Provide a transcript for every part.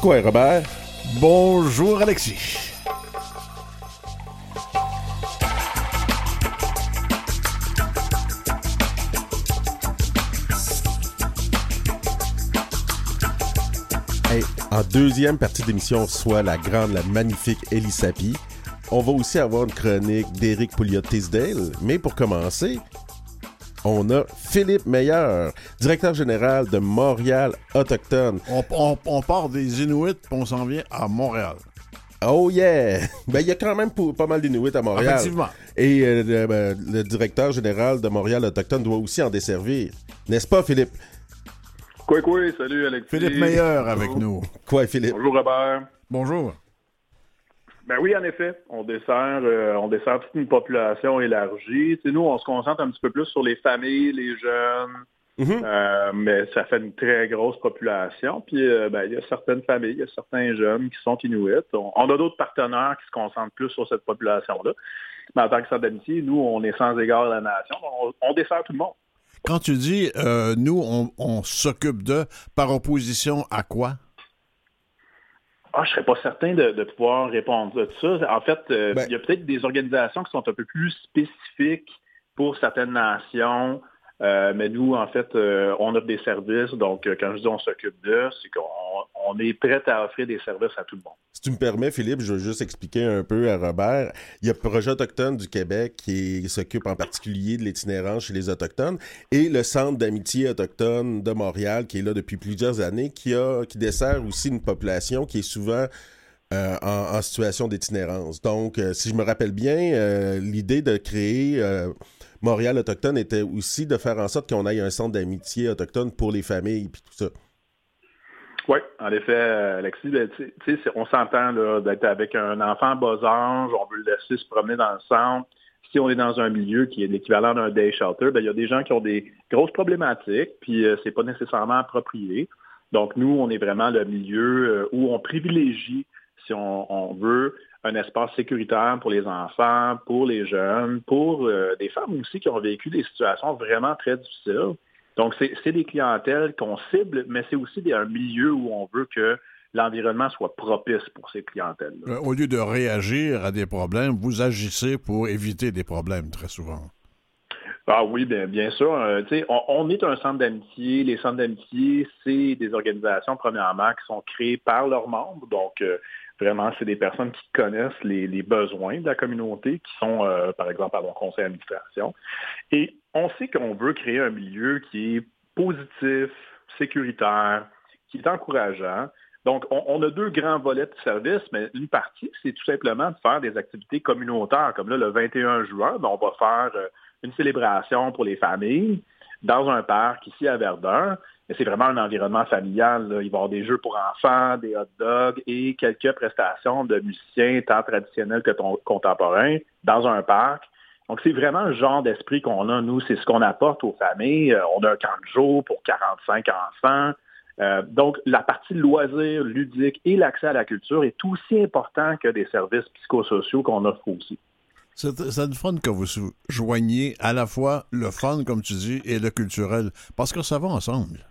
Quoi, Robert? Bonjour, Alexis. en deuxième partie d'émission, soit la grande, la magnifique Elisapi. On va aussi avoir une chronique d'Éric Pouliot-Tisdale. Mais pour commencer, on a Philippe Meilleur, directeur général de Montréal Autochtone. On, part des Inuits, puis on s'en vient à Montréal. Oh yeah! Ben, il y a quand même pas mal d'Inuits à Montréal. Effectivement. Et euh, ben, le, directeur général de Montréal Autochtone doit aussi en desservir. N'est-ce pas, Philippe? Quoi, quoi, salut Alexis. Philippe Meilleur avec nous. Quoi, Philippe? Bonjour Robert. Bonjour. Ben oui, en effet, on dessert, euh, on dessert toute une population élargie. nous, on se concentre un petit peu plus sur les familles, les jeunes, mhm. euh, mais ça fait une très grosse population. Puis, euh, ben, il y a certaines familles, il y a certains jeunes qui sont inuits. On, a d'autres partenaires qui se concentrent plus sur cette population-là. Mais en tant que centre d'amitié, nous, on est sans égard à la nation. On, dessert tout le monde. Quand tu dis nous, on, on s'occupe de, par opposition à quoi? Ah, je ne serais pas certain de, pouvoir répondre à ça. En fait, euh, ben il y a peut-être des organisations qui sont un peu plus spécifiques pour certaines nations. Euh, mais nous, en fait, euh, on offre des services. Donc, quand je dis on s'occupe d'eux, c'est qu'on est prêt à offrir des services à tout le monde. Si tu me permets, Philippe, je veux juste expliquer un peu à Robert. Il y a le Projet autochtone du Québec qui s'occupe en particulier de l'itinérance chez les Autochtones et le Centre d'amitié autochtone de Montréal, qui est là depuis plusieurs années, qui dessert aussi une population qui est souvent en, situation d'itinérance. Donc, si je me rappelle bien, l'idée de créer Montréal autochtone était aussi de faire en sorte qu'on ait un centre d'amitié autochtone pour les familles et tout ça. Oui, en effet, Alexis, ben, on s'entend d'être avec un enfant bas âge, on veut le laisser se promener dans le centre. Si on est dans un milieu qui est l'équivalent d'un day shelter, ben, il y a des gens qui ont des grosses problématiques, puis euh, c'est pas nécessairement approprié. Donc, nous, on est vraiment le milieu euh, où on privilégie, si on veut, un espace sécuritaire pour les enfants, pour les jeunes, pour euh, des femmes aussi qui ont vécu des situations vraiment très difficiles. Donc, c'est des clientèles qu'on cible, mais c'est aussi un milieu où on veut que l'environnement soit propice pour ces clientèles. -là. Euh, au lieu de réagir à des problèmes, vous agissez pour éviter des problèmes très souvent. Ah oui, bien, bien sûr. Euh, on, on, est un centre d'amitié. Les centres d'amitié, c'est des organisations, premièrement, qui sont créées par leurs membres. Donc, Vraiment, c'est des personnes qui connaissent les, besoins de la communauté, qui sont, euh, par exemple, à mon conseil d'administration. Et on sait qu'on veut créer un milieu qui est positif, sécuritaire, qui est encourageant. Donc, on, a deux grands volets de service, mais une partie, c'est tout simplement de faire des activités communautaires. Comme là, le 21 juin, ben, on va faire euh, une célébration pour les familles dans un parc ici à Verdun c'est vraiment un environnement familial. Il va y avoir des jeux pour enfants, des hot dogs et quelques prestations de musiciens tant traditionnels que contemporains dans un parc. Donc, c'est vraiment le genre d'esprit qu'on a, nous. C'est ce qu'on apporte aux familles. Euh, on a un camp de jour pour 45 enfants. Euh, donc, la partie loisirs, ludique et l'accès à la culture est aussi important que des services psychosociaux qu'on offre aussi. C'est le fun que vous joignez à la fois le fun, comme tu dis, et le culturel, parce que ça va ensemble.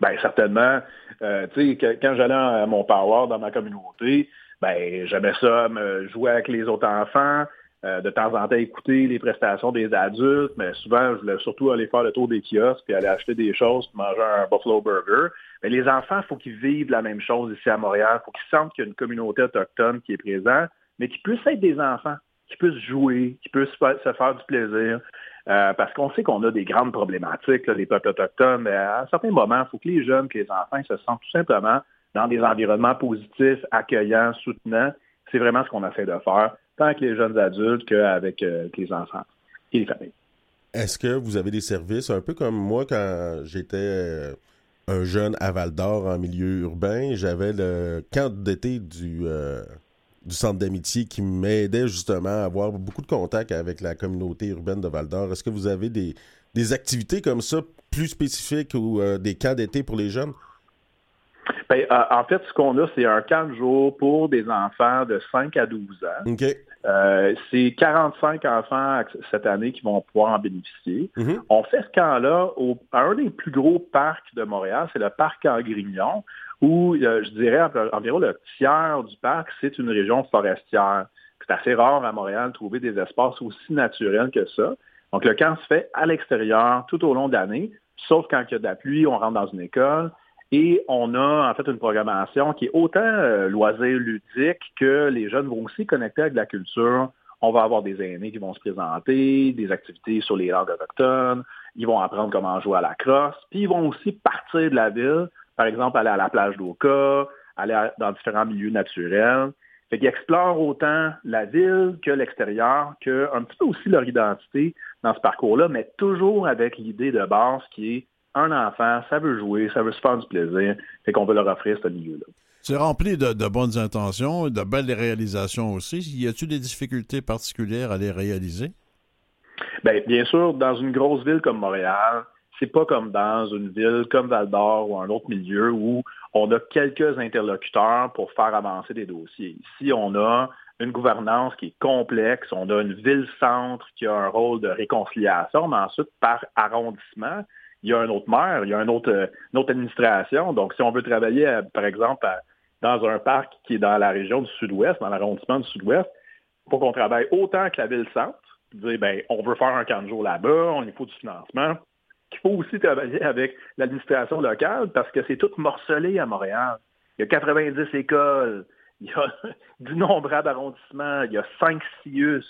Bien, certainement. Euh, tu sais, quand j'allais à mon power dans ma communauté, ben j'aimais ça, me jouer avec les autres enfants, euh, de temps en temps écouter les prestations des adultes, mais souvent, je voulais surtout aller faire le tour des kiosques, puis aller acheter des choses, puis manger un Buffalo Burger. Mais les enfants, il faut qu'ils vivent la même chose ici à Montréal. Il faut qu'ils sentent qu'il y a une communauté autochtone qui est présente, mais qui puissent être des enfants, qui puissent jouer, qui puissent se faire du plaisir. Euh, parce qu'on sait qu'on a des grandes problématiques, les peuples autochtones, mais à un certain moment, il faut que les jeunes, que les enfants se sentent tout simplement dans des environnements positifs, accueillants, soutenants. C'est vraiment ce qu'on essaie de faire, tant avec les jeunes adultes qu'avec euh, les enfants et les familles. Est-ce que vous avez des services, un peu comme moi quand j'étais euh, un jeune à Val d'Or en milieu urbain, j'avais le camp d'été du du centre d'amitié qui m'aidait justement à avoir beaucoup de contacts avec la communauté urbaine de Val d'Or. Est-ce que vous avez des, activités comme ça plus spécifiques ou euh, des camps d'été pour les jeunes? Ben, euh, en fait, ce qu'on a, c'est un camp de jour pour des enfants de 5 à 12 ans. Euh, c'est 45 enfants cette année qui vont pouvoir en bénéficier. Mm-hmm. On fait ce camp-là à un des plus gros parcs de Montréal, c'est le parc en Grignon, où euh, je dirais environ le tiers du parc, c'est une région forestière. C'est assez rare à Montréal de trouver des espaces aussi naturels que ça. Donc le camp se fait à l'extérieur tout au long de l'année, sauf quand il y a de la pluie, on rentre dans une école. Et on a en fait une programmation qui est autant euh, loisir ludique que les jeunes vont aussi connecter avec la culture. On va avoir des aînés qui vont se présenter, des activités sur les langues autochtones, ils vont apprendre comment jouer à la crosse, puis ils vont aussi partir de la ville, par exemple aller à la plage d'Oka, aller dans différents milieux naturels. Fait qu'ils explorent autant la ville que l'extérieur, qu'un petit peu aussi leur identité dans ce parcours-là, mais toujours avec l'idée de base qui est un enfant, ça veut jouer, ça veut se faire du plaisir, fait qu'on veut leur offrir ce milieu-là. C'est rempli de, bonnes intentions, de belles réalisations aussi. Y a-t-il des difficultés particulières à les réaliser? Bien, bien sûr, dans une grosse ville comme Montréal, c'est pas comme dans une ville comme Val d'Or ou un autre milieu où on a quelques interlocuteurs pour faire avancer des dossiers. Ici, on a une gouvernance qui est complexe, on a une ville-centre qui a un rôle de réconciliation, mais ensuite, par arrondissement, il y a un autre maire, il y a autre, une autre administration. Donc, si on veut travailler, euh, par exemple, dans un parc qui est dans la région du sud-ouest, dans l'arrondissement du sud-ouest, pour qu'on travaille autant que la ville-centre, dire, ben, on veut faire un camp de jour là-bas, on il faut du financement. Il faut aussi travailler avec l'administration locale parce que c'est tout morcelé à Montréal. Il y a 90 écoles, il y a d'innombrables arrondissements, il y a 5 CIUS.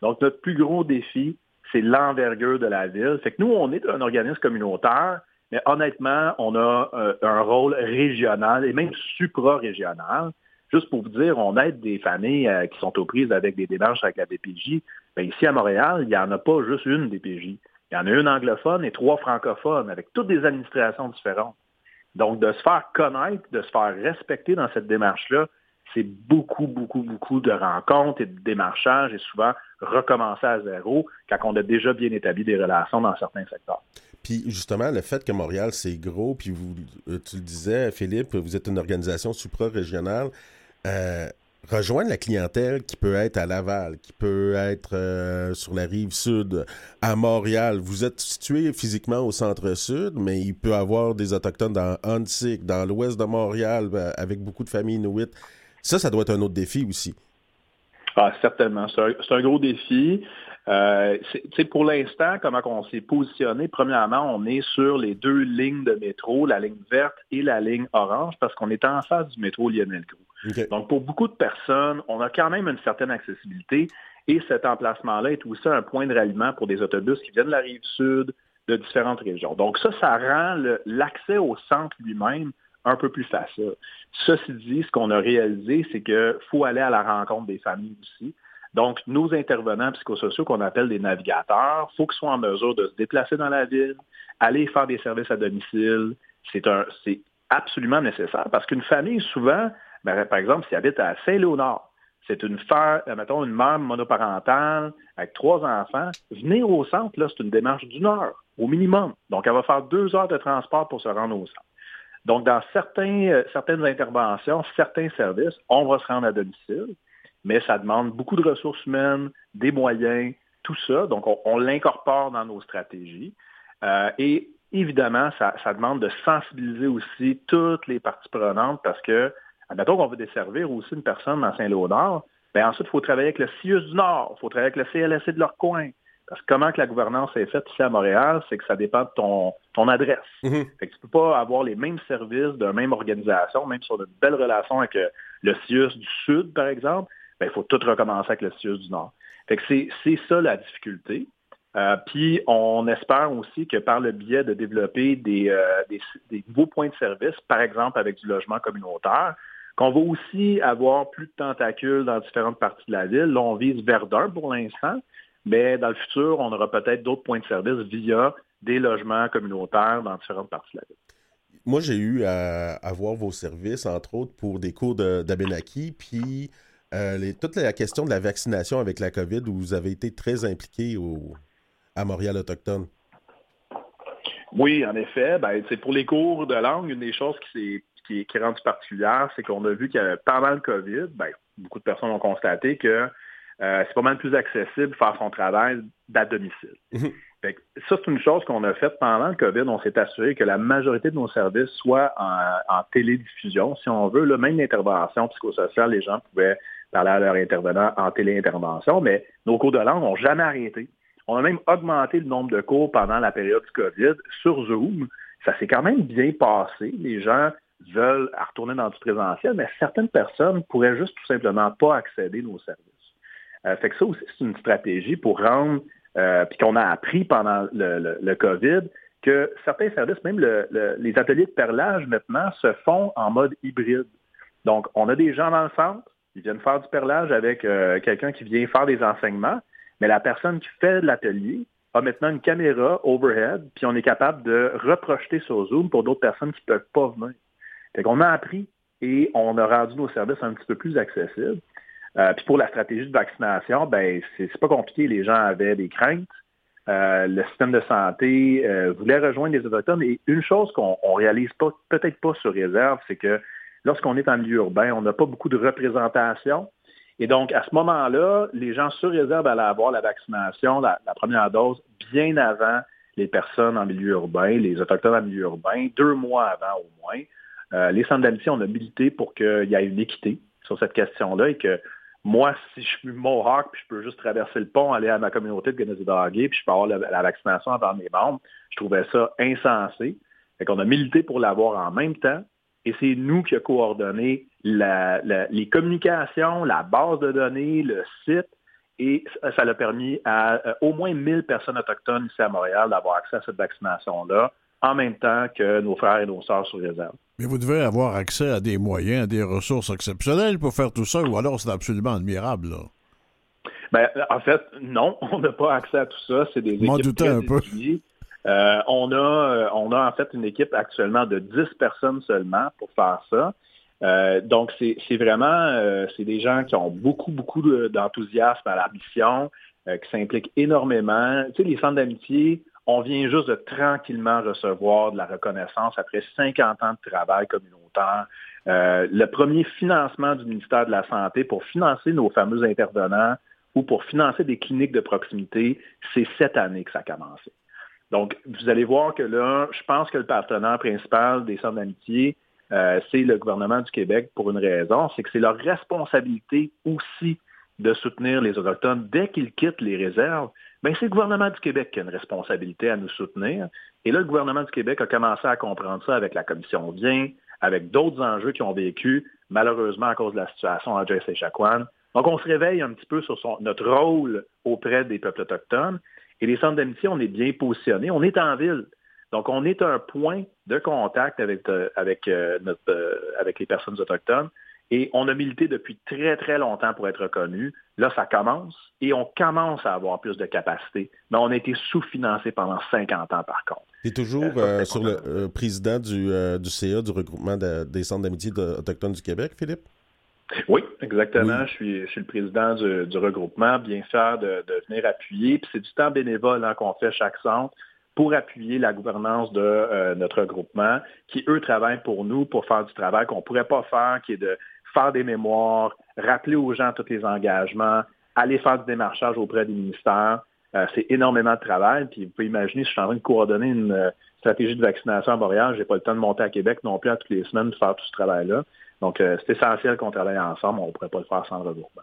Donc, notre plus gros défi, c'est l'envergure de la ville. Fait que nous, on est un organisme communautaire, mais honnêtement, on a euh, un, rôle régional et même supra-régional. Juste pour vous dire, on aide des familles euh, qui sont aux prises avec des démarches avec la DPJ. Bien, ici à Montréal, il n'y en a pas juste une DPJ. Il y en a une anglophone et trois francophones avec toutes des administrations différentes. Donc, de se faire connaître, de se faire respecter dans cette démarche-là, c'est beaucoup, beaucoup, beaucoup de rencontres et de démarchages et souvent recommencer à zéro quand on a déjà bien établi des relations dans certains secteurs. Puis justement, le fait que Montréal, c'est gros, puis vous, euh, tu le disais, Philippe, vous êtes une organisation supra-régionale. Euh, rejoindre la clientèle qui peut être à Laval, qui peut être euh, sur la rive sud, à Montréal. Vous êtes situé physiquement au centre-sud, mais il peut y avoir des Autochtones dans Huntsic, dans l'ouest de Montréal, avec beaucoup de familles inuites. Ça, ça doit être un autre défi aussi. Ah, certainement. C'est un, gros défi. Euh, pour l'instant, comment on s'est positionné, premièrement, on est sur les deux lignes de métro, la ligne verte et la ligne orange, parce qu'on est en face du métro Lionel Groux. Donc, pour beaucoup de personnes, on a quand même une certaine accessibilité et cet emplacement-là est aussi un point de ralliement pour des autobus qui viennent de la rive sud, de différentes régions. Donc, ça, ça rend l'accès au centre lui-même un peu plus facile. Ceci dit, ce qu'on a réalisé, c'est qu'il faut aller à la rencontre des familles aussi. Donc, nos intervenants psychosociaux qu'on appelle des navigateurs, il faut qu'ils soient en mesure de se déplacer dans la ville, aller faire des services à domicile. C'est absolument nécessaire parce qu'une famille, souvent, ben, par exemple, s'il habite à Saint-Léonard, c'est une femme, mettons, une mère monoparentale avec trois enfants. Venir au centre, là, c'est une démarche d'une heure, au minimum. Donc, elle va faire deux heures de transport pour se rendre au centre. Donc, dans certains, euh, certaines interventions, certains services, on va se rendre à domicile, mais ça demande beaucoup de ressources humaines, des moyens, tout ça. Donc, on, l'incorpore dans nos stratégies. Euh, et évidemment, ça, demande de sensibiliser aussi toutes les parties prenantes parce que, admettons qu'on veut desservir aussi une personne dans Saint-Léonard, bien ensuite, il faut travailler avec le CIUS du Nord, il faut travailler avec le CLSC de leur coin, parce que comment que la gouvernance est faite ici à Montréal, c'est que ça dépend de ton, ton adresse. Mhm. Fait que tu peux pas avoir les mêmes services d'une même organisation, même sur de belles relations avec euh, le CIUS du Sud, par exemple, il faut tout recommencer avec le CIUS du Nord. Fait que c'est ça la difficulté. Euh, puis on espère aussi que par le biais de développer des, euh, des, nouveaux points de service, par exemple avec du logement communautaire, qu'on va aussi avoir plus de tentacules dans différentes parties de la ville. Là, on vise Verdun pour l'instant, mais dans le futur, on aura peut-être d'autres points de service via des logements communautaires dans différentes parties de la ville. Moi, j'ai eu à, voir vos services, entre autres, pour des cours d'Abenaki, puis euh, toute la question de la vaccination avec la COVID, où vous avez été très impliqué au, à Montréal autochtone. Oui, en effet. Ben, pour les cours de langue, une des choses qui, qui, est rendue particulière, c'est qu'on a vu que pendant le COVID, ben, beaucoup de personnes ont constaté que c'est pas mal plus accessible faire son travail d'à domicile. Ça, c'est une chose qu'on a faite pendant le COVID. On s'est assuré que la majorité de nos services soient en, télédiffusion, si on veut. Là, même l'intervention psychosociale, les gens pouvaient parler à leur intervenant en téléintervention, mais nos cours de langue n'ont jamais arrêté. On a même augmenté le nombre de cours pendant la période du COVID sur Zoom. Ça s'est quand même bien passé. Les gens veulent retourner dans du présentiel, mais certaines personnes pourraient juste tout simplement pas accéder à nos services. Euh, fait que ça aussi, c'est une stratégie pour rendre, euh, puis qu'on a appris pendant le, COVID, que certains services, même les ateliers de perlage maintenant, se font en mode hybride. Donc, on a des gens dans le centre, ils viennent faire du perlage avec euh, quelqu'un qui vient faire des enseignements, mais la personne qui fait l'atelier a maintenant une caméra overhead, puis on est capable de reprojeter sur Zoom pour d'autres personnes qui ne peuvent pas venir. Fait qu'on a appris et on a rendu nos services un petit peu plus accessibles. Euh, puis pour la stratégie de vaccination, ben c'est pas compliqué. Les gens avaient des craintes. Euh, le système de santé voulait rejoindre les autochtones. Et une chose qu'on réalise pas, peut-être pas sur réserve, c'est que lorsqu'on est en milieu urbain, on n'a pas beaucoup de représentation. Et donc, à ce moment-là, les gens sur réserve allaient avoir la vaccination, la, première dose, bien avant les personnes en milieu urbain, les Autochtones en milieu urbain, deux mois avant au moins. Euh, les centres d'amitié ont habilité pour qu'il y ait une équité sur cette question-là et que moi, si je suis Mohawk, puis je peux juste traverser le pont, aller à ma communauté de Guinness-Darguay, puis je peux avoir la, vaccination avant mes membres, je trouvais ça insensé. Fait qu'on a milité pour l'avoir en même temps. Et c'est nous qui avons coordonné les communications, la base de données, le site, et ça l'a permis à euh, au moins 1000 personnes autochtones ici à Montréal d'avoir accès à cette vaccination-là, en même temps que nos frères et nos sœurs sur réserve. Mais vous devez avoir accès à des moyens, à des ressources exceptionnelles pour faire tout ça, ou alors c'est absolument admirable. Là. Ben, en fait, non, on n'a pas accès à tout ça. C'est des équipes très un peu. Euh, on, a, euh, on a en fait une équipe actuellement de 10 personnes seulement pour faire ça. Euh, donc, c'est vraiment, c'est des gens qui ont beaucoup, beaucoup d'enthousiasme à la mission, qui s'impliquent énormément. Tu sais, les centres d'amitié, on vient juste de tranquillement recevoir de la reconnaissance après 50 ans de travail communautaire. le premier financement du ministère de la Santé pour financer nos fameux intervenants ou pour financer des cliniques de proximité, c'est cette année que ça a commencé. Donc, vous allez voir que là, je pense que le partenaire principal des centres d'amitié, euh, c'est le gouvernement du Québec pour une raison, c'est que c'est leur responsabilité aussi de soutenir les Autochtones dès qu'ils quittent les réserves. Bien, c'est le gouvernement du Québec qui a une responsabilité à nous soutenir. Et là, le gouvernement du Québec a commencé à comprendre ça avec la commission Bien, avec d'autres enjeux qui ont vécu, malheureusement à cause de la situation à Jesse Chacuan. Donc, on se réveille un petit peu sur notre rôle auprès des peuples autochtones. Et les centres d'amitié, on est bien positionnés. On est en ville. Donc, on est un point de contact avec, euh, avec, euh, notre, euh, avec les personnes autochtones. Et on a milité depuis très, très longtemps pour être reconnu. Là, ça commence et on commence à avoir plus de capacité. Mais on a été sous-financé pendant 50 ans, par contre. Tu es toujours sur le président du, du, CA, du regroupement des centres d'amitié autochtones du Québec, Philippe? Oui, exactement. Je, suis, le président du, regroupement, bien fier de, venir appuyer. Puis c'est du temps bénévole hein, qu'on fait chaque centre pour appuyer la gouvernance de euh, notre regroupement, qui, eux, travaillent pour nous pour faire du travail qu'on ne pourrait pas faire, qui est de faire des mémoires, rappeler aux gens tous les engagements, aller faire du démarchage auprès des ministères. Euh, c'est énormément de travail. Puis vous pouvez imaginer, si je suis en train de coordonner une euh, stratégie de vaccination à Montréal, je n'ai pas le temps de monter à Québec non plus à toutes les semaines de faire tout ce travail-là. Donc, euh, c'est essentiel qu'on travaille ensemble. On ne pourrait pas le faire sans regroupement.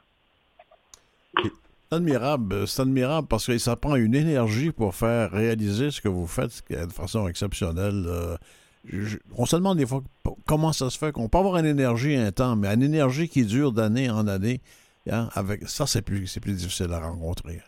C'est admirable. C'est admirable parce que ça prend une énergie pour faire réaliser ce que vous faites de façon exceptionnelle. Euh, on se demande des fois comment ça se fait qu'on peut avoir une énergie un mais une énergie qui dure d'année en année, hein, ça, c'est plus, plus difficile à rencontrer.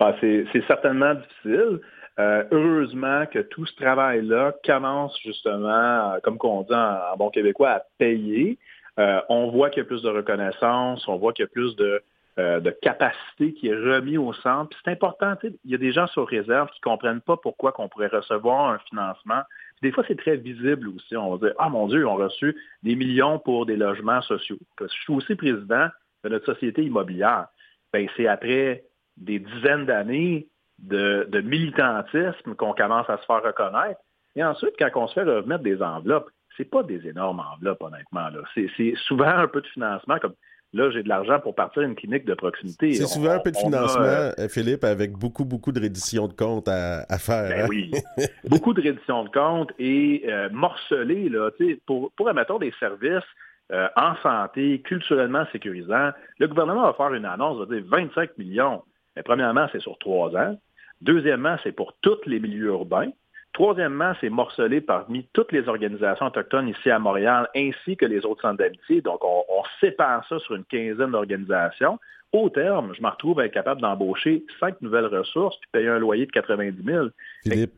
Ah, c'est certainement difficile. Euh, heureusement que tout ce travail-là commence justement, euh, comme on dit en, bon québécois, à payer. Euh, on voit qu'il y a plus de reconnaissance, on voit qu'il y a plus de, de capacité qui est remis au centre. c'est important, il y a des gens sur réserve qui ne comprennent pas pourquoi qu'on pourrait recevoir un financement. Des fois, c'est très visible aussi. On va dire, ah mon Dieu, on a reçu des millions pour des logements sociaux. je suis aussi président de notre société immobilière. Ben, c'est après des dizaines d'années de, militantisme qu'on commence à se faire reconnaître. Et ensuite, quand on se fait remettre des enveloppes, c'est pas des énormes enveloppes, honnêtement. C'est souvent un peu de financement, comme là, j'ai de l'argent pour partir à une clinique de proximité. C'est souvent un peu de a, financement, euh, Philippe, avec beaucoup, beaucoup de reddition de comptes à, à faire. Ben hein? oui. Beaucoup de reddition de comptes et euh, morcelés, là, pour, pour admettons, des services euh, en santé, culturellement sécurisants. Le gouvernement va faire une annonce, va dire 25 millions. Mais premièrement, c'est sur trois ans. Deuxièmement, c'est pour tous les milieux urbains. Troisièmement, c'est morcelé parmi toutes les organisations autochtones ici à Montréal, ainsi que les autres centres d'amitié. Donc, on, on sépare ça sur une quinzaine d'organisations. Au terme, je me retrouve à être capable d'embaucher cinq nouvelles ressources puis payer un loyer de 90 000 Philippe,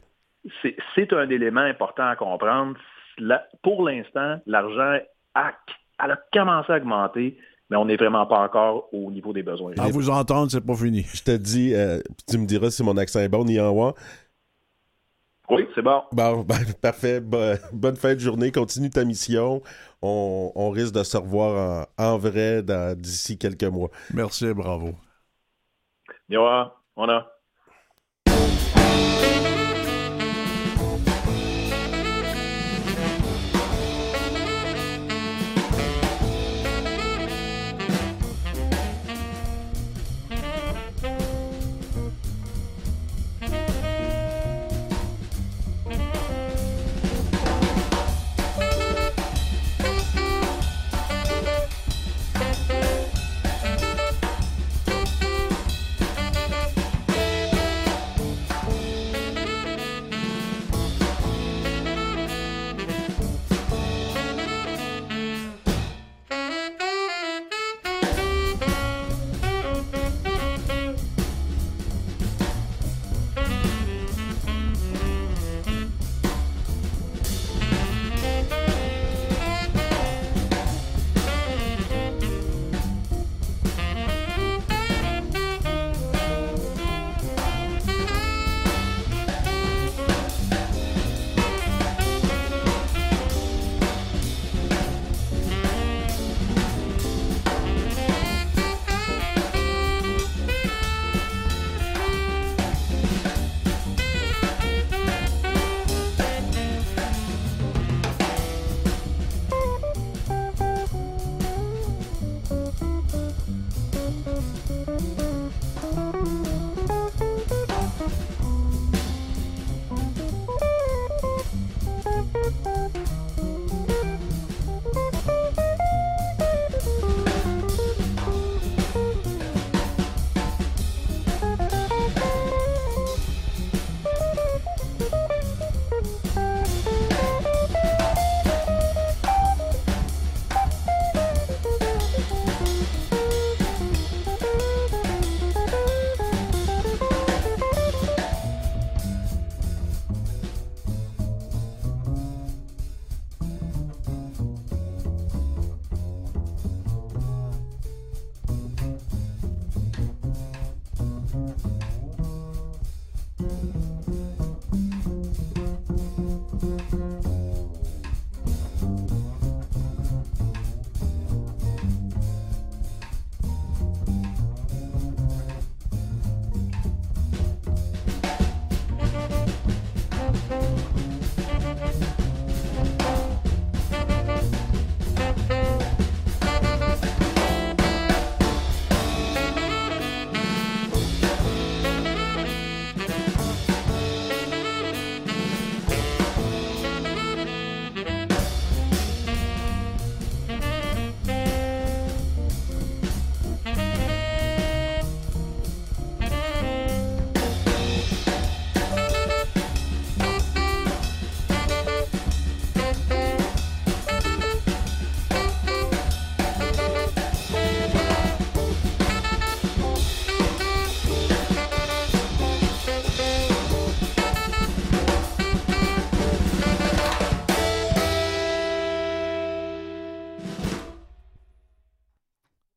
c'est c'est un élément important à comprendre. La- pour l'instant, l'argent a, elle a commencé à augmenter, mais on n'est vraiment pas encore au niveau des besoins. À vous entendre, c'est pas fini. je te dis, euh, tu me diras si mon accent est bon, Nianwa. Oui, c'est bon. Bon, ben, parfait. Bo- bonne fin de journée. Continue ta mission. On, on risque de se revoir en, en vrai dans- d'ici quelques mois. Merci et bravo. Yoa, on a.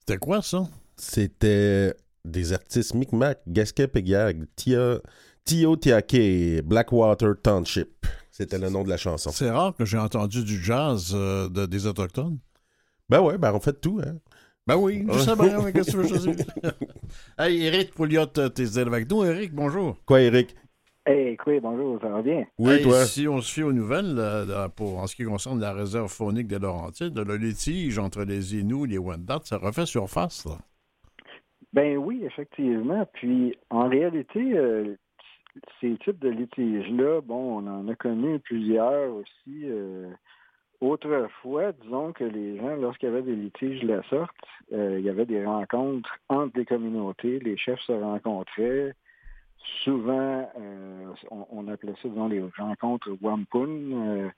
C'était quoi, ça? C'était des artistes Micmac, Gasquet Pégag, Tia, Tio Tiake, Blackwater Township. C'était le nom de la chanson. C'est rare que j'ai entendu du jazz euh, de, des Autochtones. Ben ouais, ben on fait tout, hein. Ben oui, je sais bien, qu'est-ce que tu veux? Hey, Eric Pouliot, t'es avec nous. Eric, bonjour. Quoi, Eric? Hey, écoutez, bonjour, ça va bien? Oui, toi. Si on se fie aux nouvelles, pour, en ce qui concerne la réserve faunique des Laurentides, le litige entre les Inuits et les Wendat, ça refait surface, là. Ben oui, effectivement. Puis, en réalité, euh, ces types de litiges-là, bon, on en a connu plusieurs aussi. Euh, autrefois, disons que les gens, lorsqu'il y avait des litiges de la sorte, euh, il y avait des rencontres entre des communautés, les chefs se rencontraient. Souvent, on, appelait ça, disons, les rencontres wampun.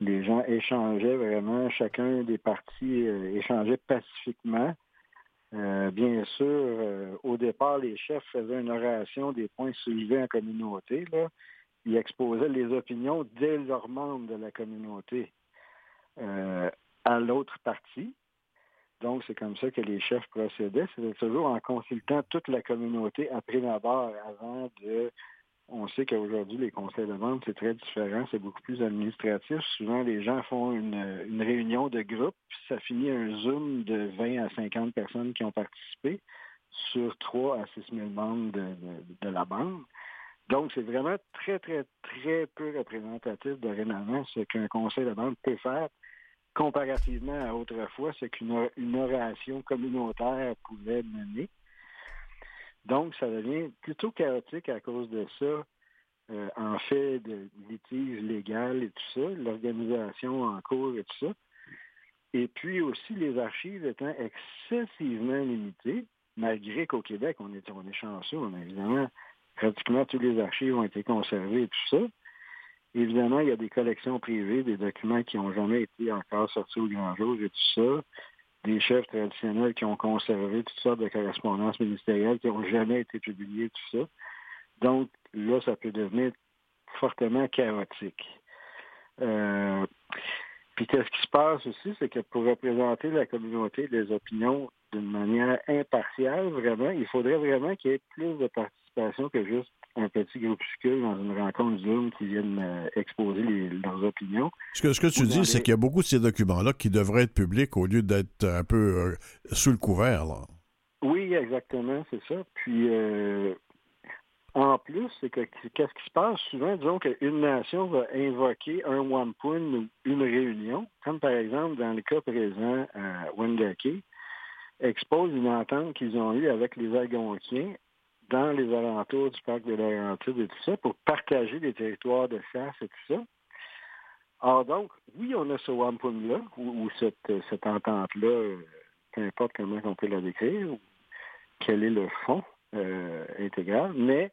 les gens échangeaient vraiment, chacun des partis échangeait pacifiquement. Euh, bien sûr, euh, au départ, les chefs faisaient une oration des points soulevés en communauté. Là. Ils exposaient les opinions dès leurs membres de la communauté euh, à l'autre partie. Donc, c'est comme ça que les chefs procédaient. C'était toujours en consultant toute la communauté après d'abord, avant de on sait qu'aujourd'hui, les conseils de vente, c'est très différent, c'est beaucoup plus administratif. Souvent, les gens font une, réunion de groupe, puis ça finit un Zoom de 20 à 50 personnes qui ont participé sur 3 à 6 000 membres de, la bande. Donc, c'est vraiment très, très, très peu représentatif dorénavant ce qu'un conseil de vente peut faire comparativement à autrefois ce qu'une oration communautaire pouvait mener. Donc, ça devient plutôt chaotique à cause de ça, euh, en fait de litige légal et tout ça, l'organisation en cours et tout ça. Et puis aussi les archives étant excessivement limitées, malgré qu'au Québec, on est, on est chanceux, on a évidemment pratiquement tous les archives ont été conservés et tout ça. Évidemment, il y a des collections privées, des documents qui n'ont jamais été encore sortis au grand jour et tout ça des chefs traditionnels qui ont conservé toutes sortes de correspondances ministérielles qui n'ont jamais été publiées, tout ça. Donc, là, ça peut devenir fortement chaotique. Euh, puis qu'est-ce qui se passe aussi, c'est que pour représenter la communauté des opinions d'une manière impartiale, vraiment, il faudrait vraiment qu'il y ait plus de participation que juste un petit groupuscule dans une rencontre Zoom qui viennent euh, exposer leurs opinions. Ce que, ce que tu dis, c'est qu'il y a beaucoup de ces documents-là qui devraient être publics au lieu d'être un peu euh, sous le couvert. Là. Oui, exactement, c'est ça. Puis, euh, en plus, c'est que qu'est-ce qui se passe souvent, disons qu'une nation va invoquer un one point ou une réunion, comme par exemple dans le cas présent à Wendake, expose une entente qu'ils ont eue avec les Algonquiens dans les alentours du parc de Laurentides et tout ça pour partager des territoires de chasse et tout ça. Alors donc, oui, on a ce wampum-là, ou, cette, cette entente-là, peu importe comment on peut la décrire, ou quel est le fond euh, intégral, mais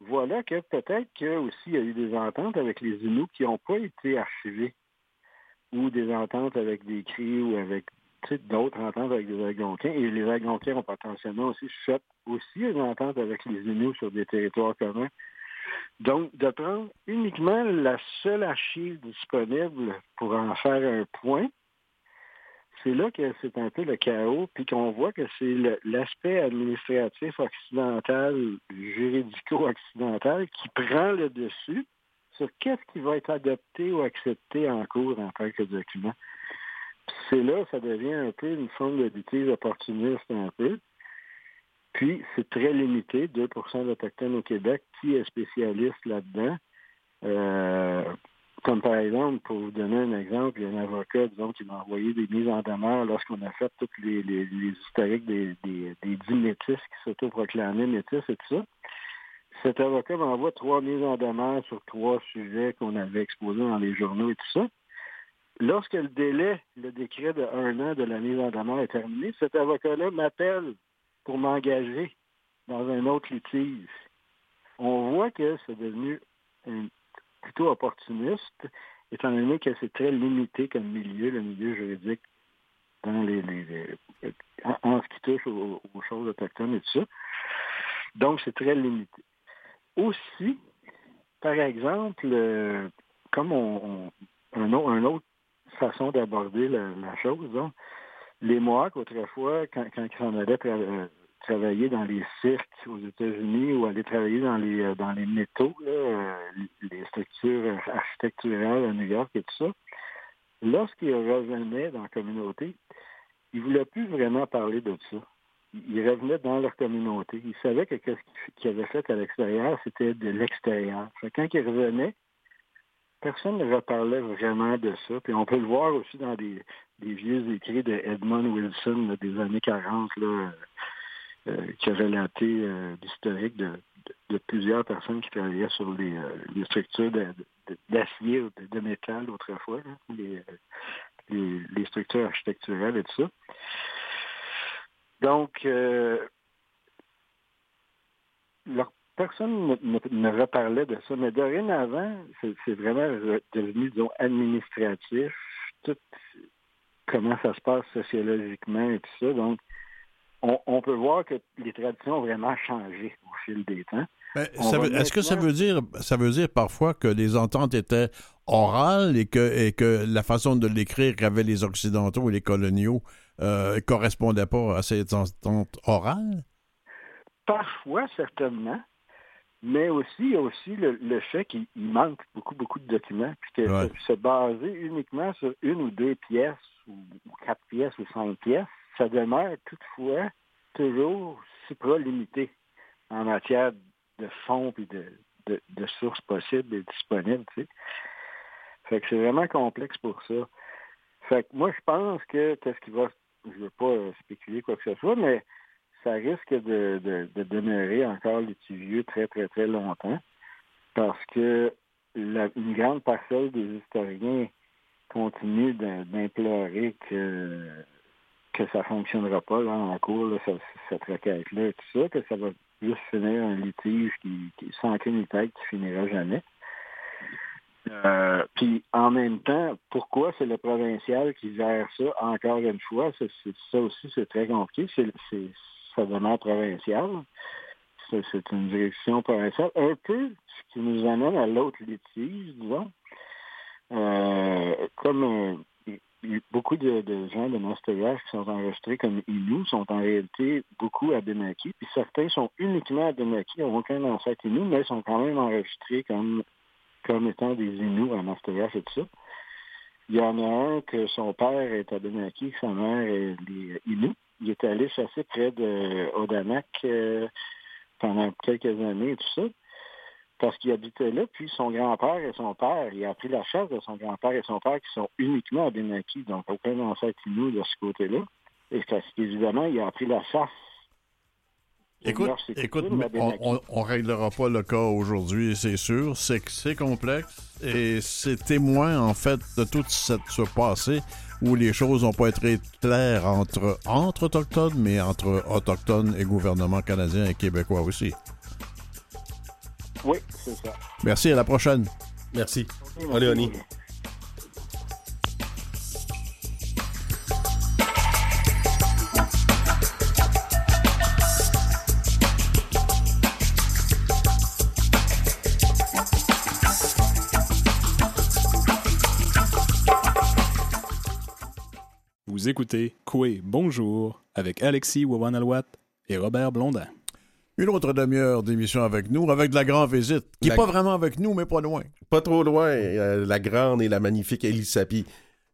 voilà que peut-être qu'il y a eu des ententes avec les Inuits qui n'ont pas été archivées, ou des ententes avec des cris ou avec d'autres ententes avec des Algonquins. Et les Algonquins ont potentiellement aussi fait aussi une entente avec les Inuits sur des territoires communs. Donc, de prendre uniquement la seule archive disponible pour en faire un point, c'est là que c'est un peu le chaos, puis qu'on voit que c'est l'aspect administratif occidental, juridico-occidental, qui prend le dessus sur qu'est-ce qui va être adopté ou accepté en cours en tant que document c'est là, ça devient un peu une forme de litige opportuniste un peu. Puis, c'est très limité, 2% d'Autochtones au Québec. Qui est spécialiste là-dedans? Euh, comme par exemple, pour vous donner un exemple, il y a un avocat, disons, qui m'a envoyé des mises en demeure lorsqu'on a fait tous les, historiques des, des, des dix métis qui s'autoproclamaient métis et tout ça. Cet avocat m'envoie trois mises en demeure sur trois sujets qu'on avait exposés dans les journaux et tout ça. Lorsque le délai, le décret de un an de la mise en demeure est terminé, cet avocat-là m'appelle pour m'engager dans un autre litige. On voit que c'est devenu plutôt opportuniste, étant donné que c'est très limité comme milieu, le milieu juridique, dans les, en, ce qui touche aux, choses autochtones et tout ça. Donc, c'est très limité. Aussi, par exemple, euh, comme on, un, autre façon d'aborder la, chose. Les Mohawks, autrefois, quand, quand ils s'en allaient euh, travailler dans les cirques aux États-Unis ou aller travailler dans les euh, dans les métaux, euh, les structures architecturales à New York et tout ça, lorsqu'ils revenaient dans la communauté, ils ne voulaient plus vraiment parler de ça. ils revenaient dans leur communauté. Ils savaient que ce qu'ils avaient fait à l'extérieur, c'était de l'extérieur. Quand ils revenaient, personne ne reparlait vraiment de ça. Puis on peut le voir aussi dans des, vieux écrits de Edmund Wilson des années 40, là, euh, qui a relaté euh, l'historique de, plusieurs personnes qui travaillaient sur les, euh, structures d'acier ou de, métal autrefois, les, les, structures architecturales et tout ça. Donc, leur personne ne, reparlait de ça, mais dorénavant, c'est vraiment devenu, disons, administratif, tout comment ça se passe sociologiquement et tout ça. Donc, on, peut voir que les traditions ont vraiment changé au fil des temps. Est-ce que ça veut dire ça veut dire parfois que les ententes étaient orales et que, et que la façon de l'écrire qu'avaient les Occidentaux et les coloniaux ne euh, correspondait pas à ces ententes orales? Parfois, certainement. Mais aussi, il y a aussi le, fait qu'il manque beaucoup, beaucoup de documents, puis que se baser uniquement sur une ou deux pièces, ou, quatre pièces, ou cinq pièces, ça demeure toutefois toujours supra-limité en matière de fonds et de, de, sources possibles et disponibles. Tu sais. Fait que c'est vraiment complexe pour ça. Fait que moi, je pense que qu'est-ce qui va. Je veux pas spéculer quoi que ce soit, mais ça risque de, de, demeurer encore litigieux très, très, très longtemps parce que une grande parcelle des historiens continue d'implorer que, que ça ne fonctionnera pas là, en cours, cette requête-là et tout ça, que ça va juste finir un litige qui, qui sans qu'une tête qui finira jamais. Euh, puis en même temps, pourquoi c'est le provincial qui gère ça encore une fois? ça aussi, c'est très compliqué. Ça demeure provincial. C'est une direction provinciale. Un peu ce qui nous amène à l'autre litige, disons. Euh, comme euh, beaucoup de, gens de Monsterage qui sont enregistrés comme Inou sont en réalité beaucoup à Benaki, puis certains sont uniquement à Benaki, n'ont aucun ancêtre Inou, mais sont quand même enregistrés comme, comme étant des Inou à Monsterage et tout ça. Il y en a un que son père est à Benaki, sa mère est des Inou il est allé chasser près de Odanak euh, pendant quelques années et tout ça, parce qu'il habitait là, puis son grand-père et son père, il a pris la chasse de son grand-père et son père qui sont uniquement à Benaki, donc aucun ancêtre nous de ce côté-là. Et parce qu'évidemment, il a appris la chasse Écoute, écoute on, ne réglera pas le cas aujourd'hui, c'est sûr. C'est que c'est complexe et c'est témoin, en fait, de tout cette, ce passé où les choses n'ont pas été claires entre, entre Autochtones, mais entre Autochtones et gouvernement canadien et québécois aussi. Oui, c'est ça. Merci, à la prochaine. Merci. Allez, écoutez Coué Bonjour avec Alexis Wawanalwat et Robert Blondin. Une autre demi-heure d'émission avec nous, avec de la grande visite, qui n'est pas vraiment avec nous, mais pas loin. Pas trop loin, euh, la grande et la magnifique Élise Sapi.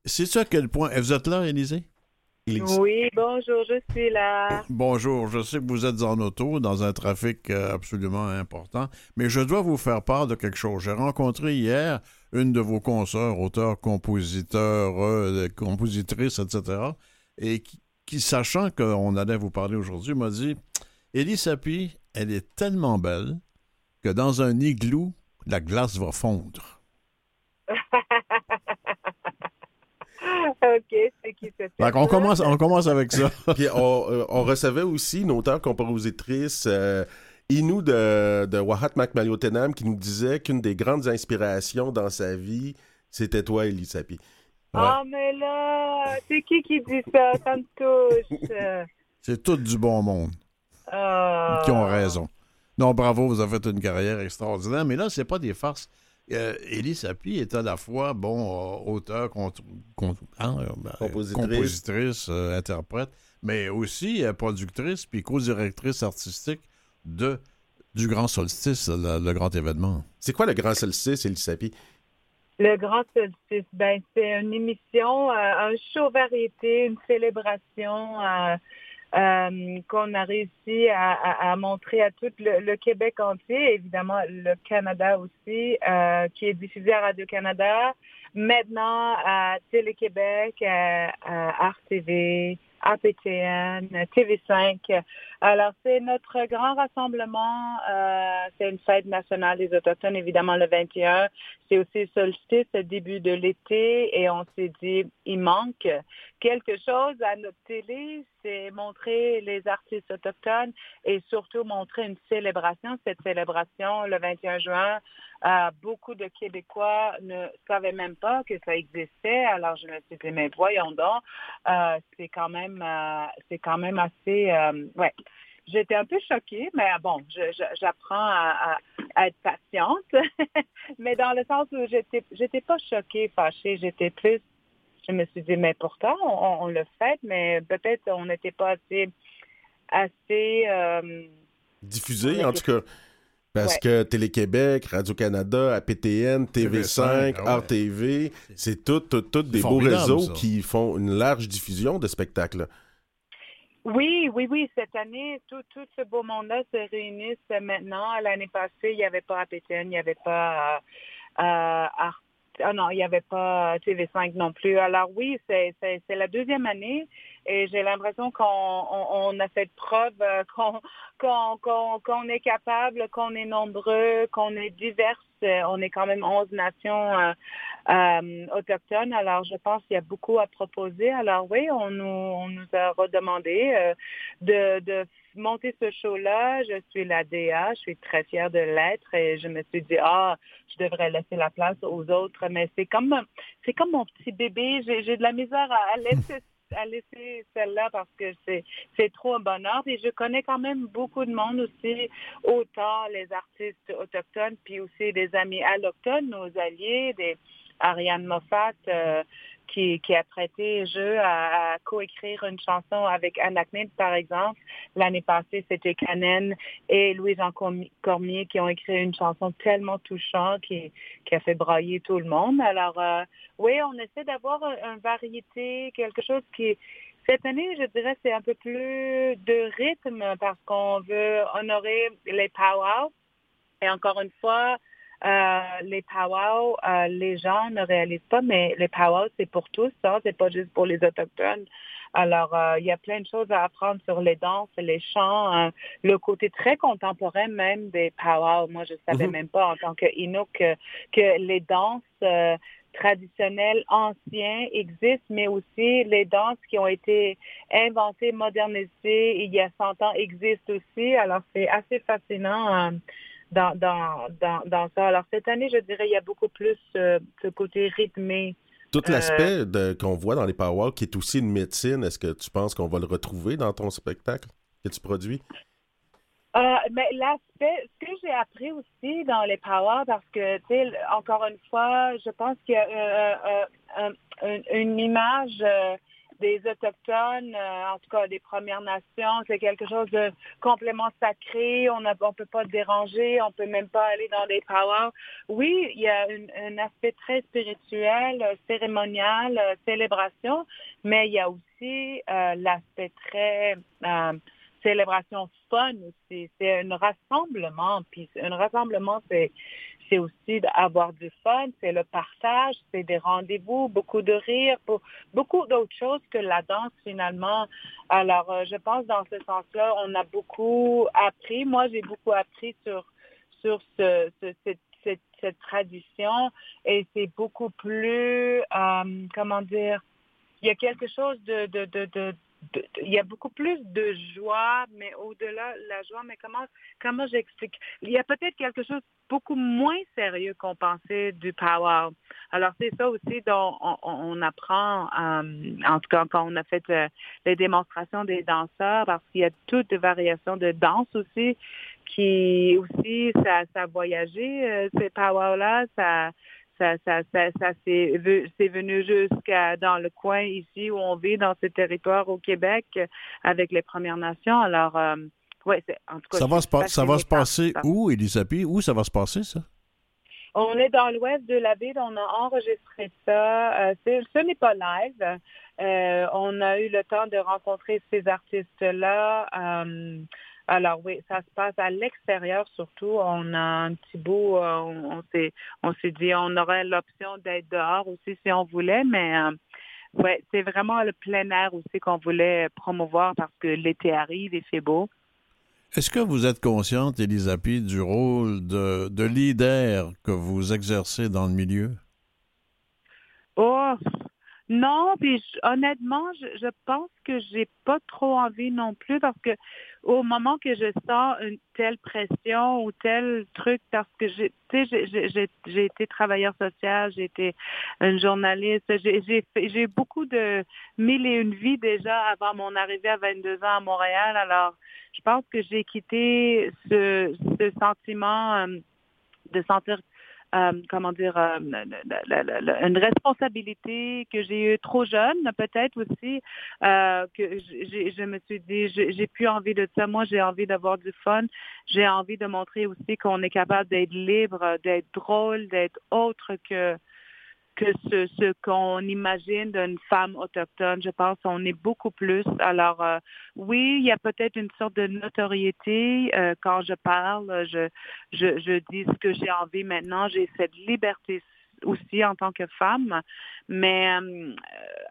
C'est ça à quel point. Vous êtes là, Élisée? Oui, bonjour, je suis là. Bonjour, je sais que vous êtes en auto, dans un trafic euh, absolument important, mais je dois vous faire part de quelque chose. J'ai rencontré hier une de vos consoeurs, auteurs, compositeurs, euh, compositrices, etc., et qui, sachant qu'on allait vous parler aujourd'hui, m'a dit Elie Sapi, elle est tellement belle que dans un igloo, la glace va fondre. OK, c'est qui cette on commence, on commence avec ça. Puis on, on, recevait aussi une auteure compositrice euh, Inou de, de Wahat Makmaliotenam qui nous disait qu'une des grandes inspirations dans sa vie, c'était toi, Elisapi. Ah, mais là, c'est qui qui dit ça? Ça me touche. c'est tout du bon monde. Ah. Qui ont raison. Non, bravo, vous avez fait une carrière extraordinaire, mais là, c'est pas des farces. Euh, Sapi est à la fois, bon, euh, auteur, hein, euh, ben, compositrice, euh, interprète, mais aussi productrice puis co-directrice artistique de, du Grand Solstice, le, grand événement. C'est quoi le Grand Solstice, Elisapi? Le Grand Solstice, ben, c'est une émission, euh, un show variété, une célébration euh, euh, qu'on a réussi à, à, à, montrer à tout le, le, Québec entier, évidemment le Canada aussi, euh, qui est diffusé à Radio-Canada, maintenant à Télé-Québec, à, à RTV, APTN, TV5. Alors, c'est notre grand rassemblement. Euh, c'est une fête nationale des Autochtones, évidemment, le 21. C'est aussi solstice, début de l'été. Et on s'est dit, il manque quelque chose à notre télé, c'est montrer les artistes autochtones et surtout montrer une célébration. Cette célébration, le 21 juin, euh, beaucoup de Québécois ne savaient même pas que ça existait. Alors je me suis dit, mais voyons donc, euh, c'est quand même, euh, c'est quand même assez, euh, ouais. J'étais un peu choquée, mais bon, j'apprends à, à, à, être patiente. mais dans le sens où j'étais, j'étais pas choquée, fâchée, j'étais plus je me suis dit, mais pourtant, on, on le fait, mais peut-être on n'était pas assez, assez diffusé, en tout cas. Parce ouais. que Télé-Québec, Radio-Canada, APTN, TV5, ah ouais. RTV, c'est toutes tout, tout des beaux réseaux ça. qui font une large diffusion de spectacles. Oui, oui, oui. Cette année, tout, tout ce beau monde-là se réunissent maintenant. L'année passée, il n'y avait pas APTN, il n'y avait pas euh, euh, ah non, il n'y avait pas TV5 non plus. Alors oui, c'est la deuxième année et j'ai l'impression qu'on on, on, a fait preuve euh, qu'on qu'on qu'on qu est capable, qu'on est nombreux, qu'on est divers. On est quand même 11 nations euh, euh, autochtones. Alors, je pense qu'il y a beaucoup à proposer. Alors oui, on nous, on nous a redemandé euh, de, de monter ce show-là. Je suis la DA, je suis très fière de l'être et je me suis dit, ah, je devrais laisser la place aux autres. Mais c'est comme, c'est comme mon petit bébé. J'ai de la misère à laisser à laisser celle-là parce que c'est trop un bonheur. Et je connais quand même beaucoup de monde aussi, autant les artistes autochtones, puis aussi des amis allochtones, nos alliés, des Ariane Moffat, euh, qui, qui, a prêté jeu à, à coécrire une chanson avec Anna Knid, par exemple. L'année passée, c'était Canen et Louis-Jean Cormier qui ont écrit une chanson tellement touchante qui, qui a fait brailler tout le monde. Alors, euh, oui, on essaie d'avoir une variété, quelque chose qui... Cette année, je dirais, c'est un peu plus de rythme parce qu'on veut honorer les powwows. Et encore une fois, euh, les powwows, euh, les gens ne réalisent pas, mais les powwows, c'est pour tous, ça, c'est pas juste pour les autochtones. Alors, euh, il y a plein de choses à apprendre sur les danses, les chants, hein, le côté très contemporain même des powwows. Moi, je savais mm -hmm. même pas en tant que Inuk que, que les danses euh, traditionnelles anciens existent, mais aussi les danses qui ont été inventées, modernisées il y a 100 ans existent aussi. Alors, c'est assez fascinant. Euh, dans, dans, dans, dans, ça. Alors, cette année, je dirais, il y a beaucoup plus euh, ce côté rythmé. Tout l'aspect euh, qu'on voit dans les powwows, qui est aussi une médecine, est-ce que tu penses qu'on va le retrouver dans ton spectacle que tu produis? Euh, mais l'aspect, ce que j'ai appris aussi dans les powwows, parce que, tu sais, encore une fois, je pense qu'il y a euh, euh, une image des Autochtones, euh, en tout cas des Premières Nations. C'est quelque chose de complètement sacré. On ne peut pas déranger, on peut même pas aller dans des powwows. Oui, il y a un aspect très spirituel, cérémonial, euh, célébration, mais il y a aussi euh, l'aspect très euh, célébration fun aussi. C'est un rassemblement. Puis un rassemblement, c'est c'est aussi d'avoir du fun, c'est le partage, c'est des rendez-vous, beaucoup de rire, pour beaucoup d'autres choses que la danse finalement. Alors, euh, je pense dans ce sens-là, on a beaucoup appris. Moi, j'ai beaucoup appris sur sur ce, ce cette, cette, cette, tradition et c'est beaucoup plus, euh, comment dire, il y a quelque chose de, de, de, de il y a beaucoup plus de joie, mais au-delà de la joie, mais comment comment j'explique? Il y a peut-être quelque chose beaucoup moins sérieux qu'on pensait du power. Alors c'est ça aussi dont on, on apprend, euh, en tout cas quand on a fait euh, les démonstrations des danseurs, parce qu'il y a toutes des variations de danse aussi qui aussi ça ça a voyagé euh, ces power là, ça ça, ça, ça, ça c'est venu jusqu'à dans le coin ici où on vit dans ce territoire au Québec avec les Premières Nations. Alors, euh, en tout cas, ça va se, pa ça va se passer où, Elisabeth? Où ça va se passer, ça? On est dans l'ouest de la ville, on a enregistré ça. Euh, ce n'est pas live. on a eu le temps de rencontrer ces artistes-là. Alors oui, ça se passe à l'extérieur surtout. On a un petit bout, on, s'est, on s'est dit on aurait l'option d'être dehors aussi si on voulait, mais ouais, c'est vraiment le plein air aussi qu'on voulait promouvoir parce que l'été arrive et c'est beau. Est-ce que vous êtes consciente, Elisabeth, du rôle de, de, leader que vous exercez dans le milieu? Oh, non, puis honnêtement, je, je, pense que j'ai pas trop envie non plus parce que au moment que je sens une telle pression ou tel truc, parce que j'ai, j'ai été travailleur social, j'ai été une journaliste, j'ai j'ai beaucoup de mille et une vies déjà avant mon arrivée à 22 ans à Montréal. Alors, je pense que j'ai quitté ce, ce sentiment euh, de sentir euh, comment dire, euh, une responsabilité que j'ai eue trop jeune, peut-être aussi, euh, que je me suis dit, j'ai plus envie de ça. Moi, j'ai envie d'avoir du fun. J'ai envie de montrer aussi qu'on est capable d'être libre, d'être drôle, d'être autre que que ce, ce qu'on imagine d'une femme autochtone. Je pense qu'on est beaucoup plus. Alors, euh, oui, il y a peut-être une sorte de notoriété euh, quand je parle. Je, je, je dis ce que j'ai envie maintenant. J'ai cette liberté aussi en tant que femme. Mais euh,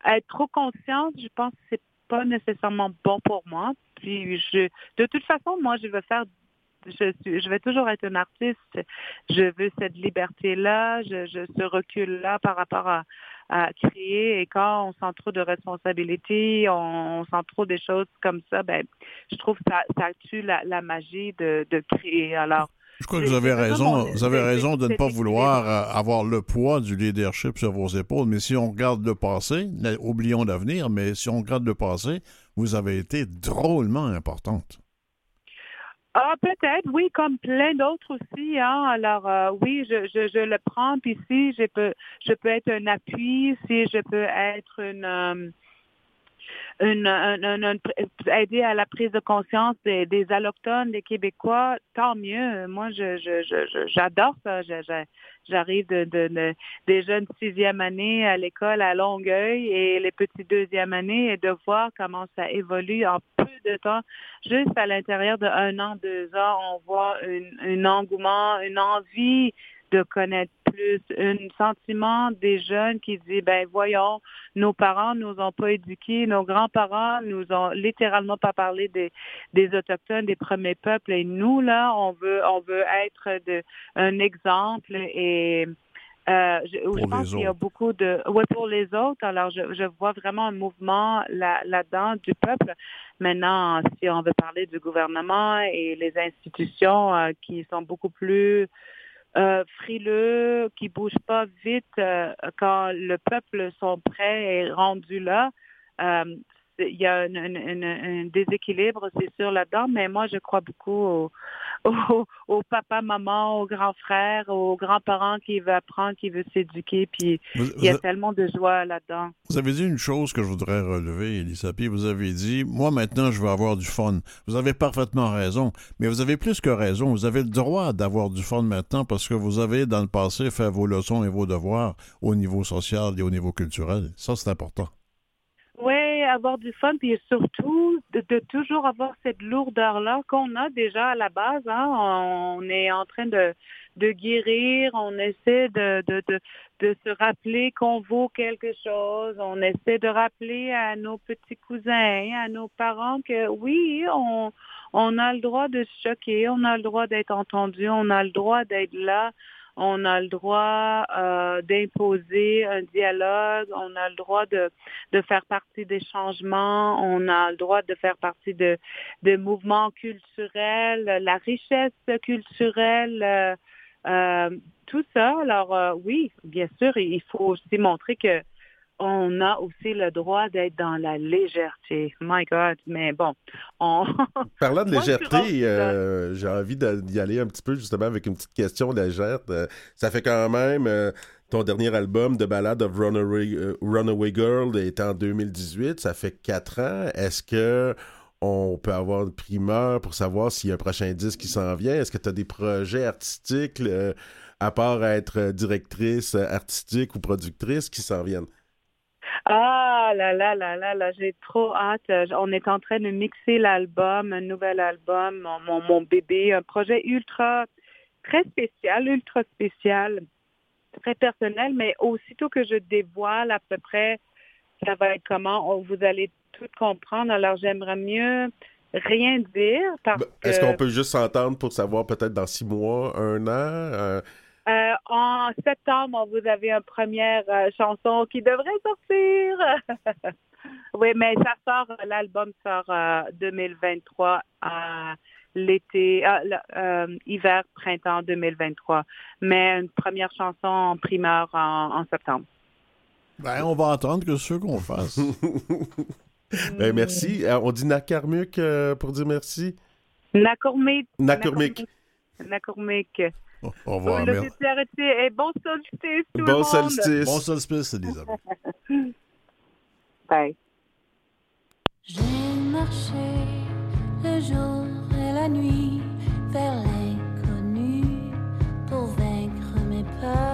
être trop consciente, je pense que c'est pas nécessairement bon pour moi. Puis je, de toute façon, moi, je veux faire je, je vais toujours être un artiste. Je veux cette liberté-là, je, je, ce recul-là par rapport à, à créer. Et quand on sent trop de responsabilités, on, sent trop des choses comme ça, ben, je trouve que ça, ça tue la, la magie de, de créer. Alors, je crois que vous avez raison. Vous avez raison de ne pas vouloir euh, avoir le poids du leadership sur vos épaules. Mais si on regarde le passé, oublions l'avenir, mais si on regarde le passé, vous avez été drôlement importante. Ah, peut-être, oui, comme plein d'autres aussi. Hein. Alors, euh, oui, je, je, je, le prends. Puis si je peux, je peux être un appui, si je peux être une, euh, une, une, aider à la prise de conscience des, des allochtones, des Québécois, tant mieux. Moi, je, je, j'adore ça. J'arrive de, de, des jeunes sixième année à l'école à Longueuil et les petits deuxième année et de voir comment ça évolue en peu de temps. Juste à l'intérieur de un an, deux ans, on voit un engouement, une envie de connaître plus, un sentiment des jeunes qui dit, ben voyons, nos parents nous ont pas éduqués, nos grands-parents nous ont littéralement pas parlé des, des autochtones, des premiers peuples, et nous là, on veut, on veut être de, un exemple et euh, je, je pense qu'il y a beaucoup de ouais pour les autres. Alors je, je vois vraiment un mouvement là là-dedans du peuple. Maintenant, si on veut parler du gouvernement et les institutions euh, qui sont beaucoup plus euh, frileux, qui bougent pas vite euh, quand le peuple sont prêts et rendu là. Euh, il y a un, déséquilibre, c'est sûr, là-dedans, mais moi, je crois beaucoup au, papa, maman, aux grands frères, aux grands-parents qui veulent apprendre, qui veulent s'éduquer, puis il y a tellement de joie là-dedans. Vous avez dit une chose que je voudrais relever, Elisa, puis vous avez dit, moi, maintenant, je veux avoir du fun. Vous avez parfaitement raison, mais vous avez plus que raison. Vous avez le droit d'avoir du fun maintenant parce que vous avez, dans le passé, fait vos leçons et vos devoirs au niveau social et au niveau culturel. Ça, c'est important. Avoir du fun, puis surtout de, toujours avoir cette lourdeur-là qu'on a déjà à la base. Hein. On est en train de, de guérir, on essaie de, de, de, de se rappeler qu'on vaut quelque chose, on essaie de rappeler à nos petits cousins, à nos parents que oui, on, on a le droit de se choquer, on a le droit d'être entendu, on a le droit d'être là on a le droit euh, d'imposer un dialogue, on a le droit de, faire partie des changements, on a le droit de faire partie de, de mouvements culturels, la richesse culturelle, euh, euh, tout ça. Alors oui, bien sûr, il faut aussi montrer que on a aussi le droit d'être dans la légèreté. My God, mais bon. On... Parlant de légèreté, euh, j'ai envie d'y aller un petit peu justement avec une petite question légère. Euh, ça fait quand même euh, ton dernier album de ballade of Runaway, Runaway Girl est en 2018. Ça fait quatre ans. Est-ce que on peut avoir une primeur pour savoir s'il y a un prochain disque qui s'en vient? Est-ce que tu as des projets artistiques, à part être directrice artistique ou productrice, qui s'en viennent? Ah là là là là là, j'ai trop hâte. On est en train de mixer l'album, un nouvel album, mon, mon, mon bébé, un projet ultra, très spécial, ultra spécial, très personnel, mais aussitôt que je dévoile à peu près, ça va être comment, vous allez tout comprendre. Alors j'aimerais mieux rien dire parce Ben, Est-ce qu'on peut juste s'entendre pour savoir peut-être dans six mois, un an? euh, euh, en septembre, vous avez une première euh, chanson qui devrait sortir. oui, mais ça sort, l'album sort euh, 2023 à l'été, euh, le- euh, hiver, printemps 2023. Mais une première chanson en primeur en, en septembre. Ben, on va entendre que ce qu'on fasse. ben, merci. Euh, on dit Nakarmuk euh, pour dire merci. Nakourmik. Nakurmik. Nakourmik. Au revoir. Le merci. et bon solstice tout le Bon monde. solstice. Bon solstice, Elisabeth. Bye. J'ai marché le jour et la nuit vers l'inconnu pour vaincre mes peurs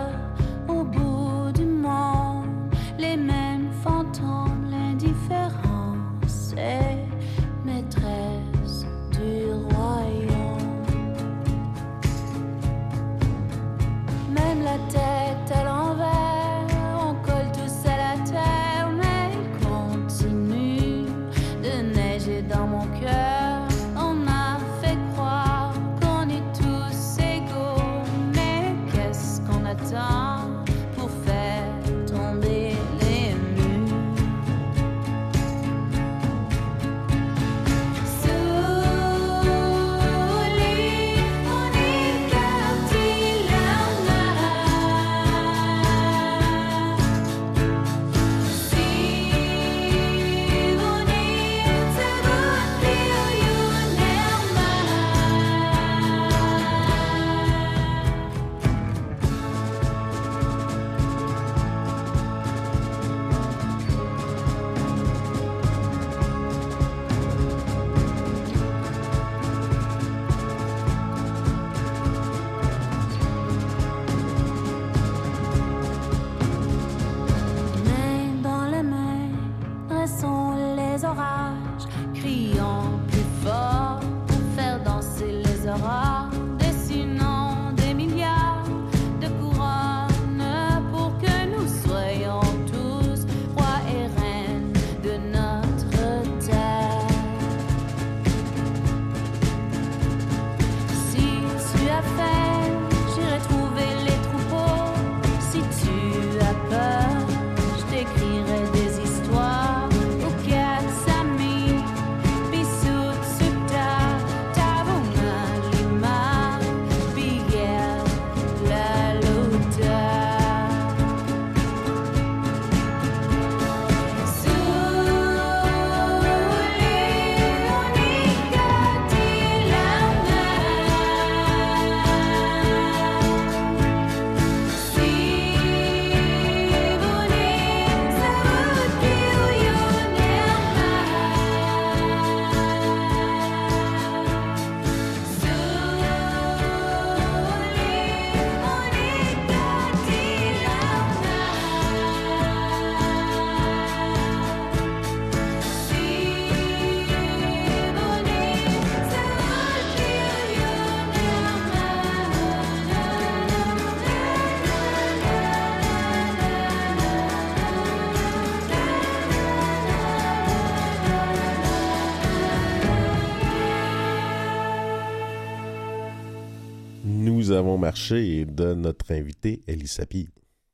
avons marché de notre invité, Elie Sapi.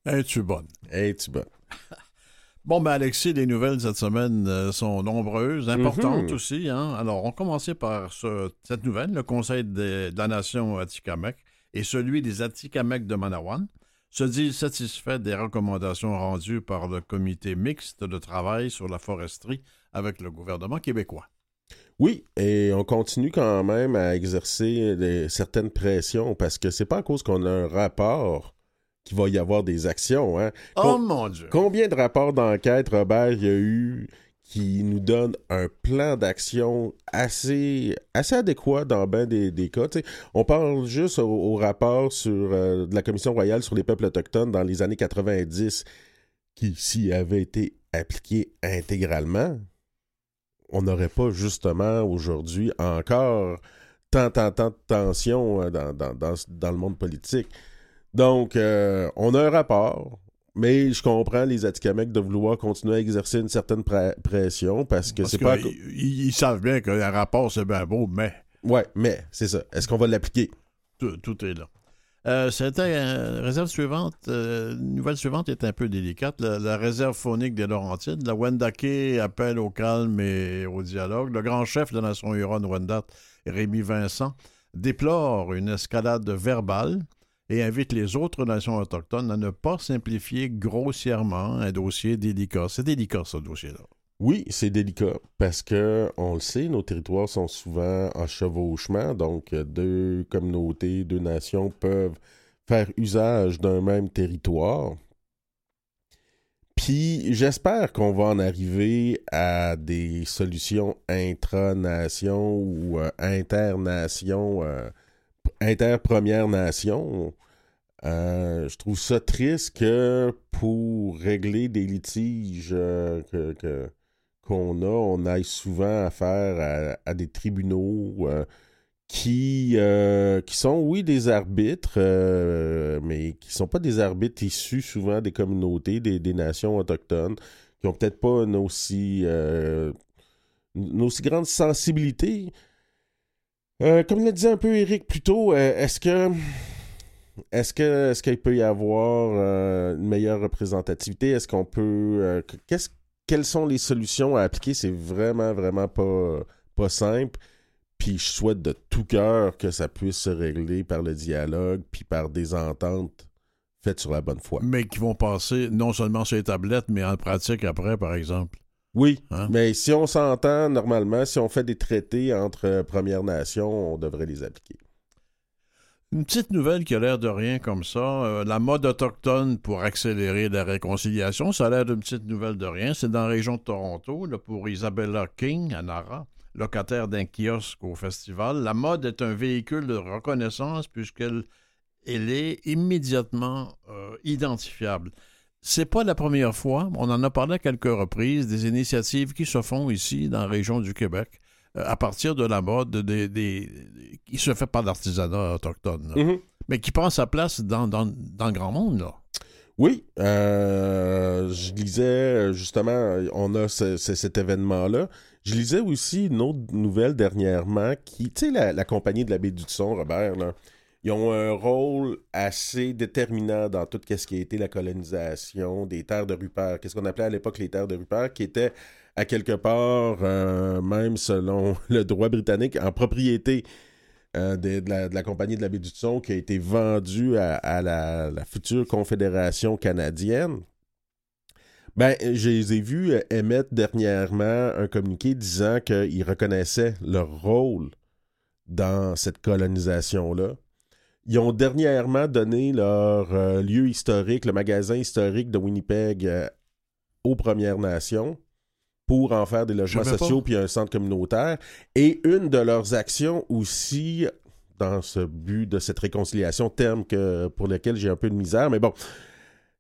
Es-tu bonne? Es-tu bonne? Bon, ben Alexis, les nouvelles cette semaine euh, sont nombreuses, importantes Mhm. aussi. Hein? Alors, on commençait par ce- cette nouvelle, le Conseil de, de la Nation Atikamek et celui des Atikamek de Manawan se disent satisfaits des recommandations rendues par le comité mixte de travail sur la foresterie avec le gouvernement québécois. Oui, et on continue quand même à exercer des- certaines pressions parce que c'est pas à cause qu'on a un rapport qu'il va y avoir des actions. Hein. Oh mon Dieu! Combien de rapports d'enquête, Robert, il y a eu qui nous donnent un plan d'action assez, assez adéquat dans bien des, des cas? On parle juste au, au rapport sur, euh, de la Commission royale sur les peuples autochtones dans les années 90 qui, s'il avait été appliquée intégralement, on n'aurait pas justement aujourd'hui encore tant, tant, tant de tensions euh, dans, dans- dans- dans le monde politique. Donc, euh, on a un rapport, mais je comprends les Atikamekw de vouloir continuer à exercer une certaine pre- pression parce que c'est pas... ils, ils savent bien que le rapport, c'est bien beau, mais Ouais, mais c'est ça. Est-ce qu'on va l'appliquer? tout, tout est là. Euh, c'était euh, réserve suivante, euh, nouvelle suivante est un peu délicate. La, réserve phonique des Laurentides. La Wendake appelle au calme et au dialogue. Le grand chef de la Nation Huron-Wendat, Rémi Vincent, déplore une escalade verbale et invite les autres nations autochtones à ne pas simplifier grossièrement un dossier délicat. C'est délicat, ce dossier-là. Oui, c'est délicat parce que, on le sait, nos territoires sont souvent en chevauchement, donc euh, deux communautés, deux nations peuvent faire usage d'un même territoire. Puis j'espère qu'on va en arriver à des solutions intra-nations ou euh, inter-nations, euh, inter-première nation. Euh, je trouve ça triste que pour régler des litiges euh, que- que- qu'on a, on aille souvent affaire à, des tribunaux euh, qui, euh, qui sont, oui, des arbitres, euh, mais qui sont pas des arbitres issus souvent des communautés, des, nations autochtones, qui ont peut-être pas une aussi, une aussi grande sensibilité. Comme le disait un peu Eric plus tôt, est-ce que est-ce que est-ce qu'il peut y avoir une meilleure représentativité? Est-ce qu'on peut. qu'est-ce, quelles sont les solutions à appliquer? C'est vraiment, vraiment pas, pas simple. Puis je souhaite de tout cœur que ça puisse se régler par le dialogue, puis par des ententes faites sur la bonne foi. Mais qui vont passer non seulement sur les tablettes, mais en pratique après, par exemple. Oui, Hein? mais si on s'entend normalement, si on fait des traités entre Premières Nations, on devrait les appliquer. Une petite nouvelle qui a l'air de rien comme ça. euh, la mode autochtone pour accélérer la réconciliation, ça a l'air d'une petite nouvelle de rien. C'est dans la région de Toronto, pour Isabella King, à Nara, locataire d'un kiosque au festival. La mode est un véhicule de reconnaissance puisqu'elle elle est immédiatement euh, identifiable. C'est pas la première fois, on en a parlé à quelques reprises, des initiatives qui se font ici dans la région du Québec à partir de la mode des, des- qui se fait par l'artisanat autochtone, là. Mhm. mais qui prend sa place dans, dans, dans le grand monde. Là. Oui, euh, je lisais euh, justement, on a ce- ce- cet événement-là. Je lisais aussi une autre nouvelle dernièrement qui, tu sais, la, la compagnie de la baie du Son, Robert, là, ils ont un rôle assez déterminant dans tout ce qui a été la colonisation des terres de Rupert. Qu'est-ce qu'on appelait à l'époque les terres de Rupert, qui étaient à quelque part, euh, même selon le droit britannique, en propriété euh, de, la, compagnie de la baie du Son qui a été vendue à, la, future Confédération canadienne. Ben, je les ai vus euh, émettre dernièrement un communiqué disant qu'ils reconnaissaient leur rôle dans cette colonisation-là. Ils ont dernièrement donné leur lieu historique, le magasin historique de Winnipeg, aux Premières Nations pour en faire des logements sociaux puis un centre communautaire. Et une de leurs actions aussi, dans ce but de cette réconciliation, terme que, pour lequel j'ai un peu de misère, mais bon,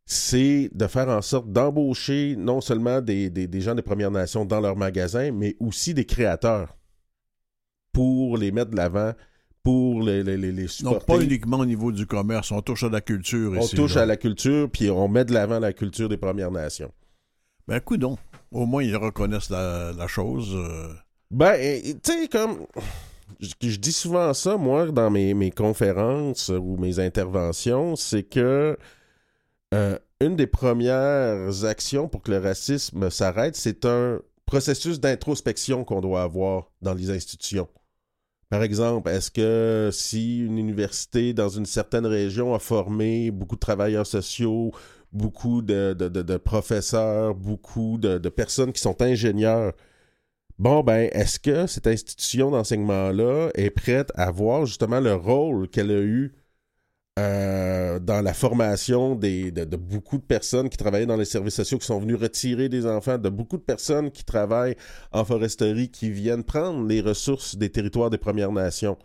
c'est de faire en sorte d'embaucher non seulement des, des- des gens des Premières Nations dans leur magasin, mais aussi des créateurs pour les mettre de l'avant, pour les, les, les, supporter. pas uniquement au niveau du commerce, on touche à la culture on ici. touche là. à la culture, puis on met de l'avant la culture des Premières Nations. Ben, coudon. Au moins, ils reconnaissent la, chose. euh. Ben, tu sais, comme. Je, je dis souvent ça, moi, dans mes, mes conférences ou mes interventions, c'est que euh, une des premières actions pour que le racisme s'arrête, c'est un processus d'introspection qu'on doit avoir dans les institutions. Par exemple, est-ce que si une université dans une certaine région a formé beaucoup de travailleurs sociaux, beaucoup de, de- de- professeurs, beaucoup de, personnes qui sont ingénieurs, bon, ben, est-ce que cette institution d'enseignement-là est prête à voir justement le rôle qu'elle a eu euh, dans la formation des, de, de beaucoup de personnes qui travaillaient dans les services sociaux, qui sont venus retirer des enfants, de beaucoup de personnes qui travaillent en foresterie, qui viennent prendre les ressources des territoires des Premières Nations?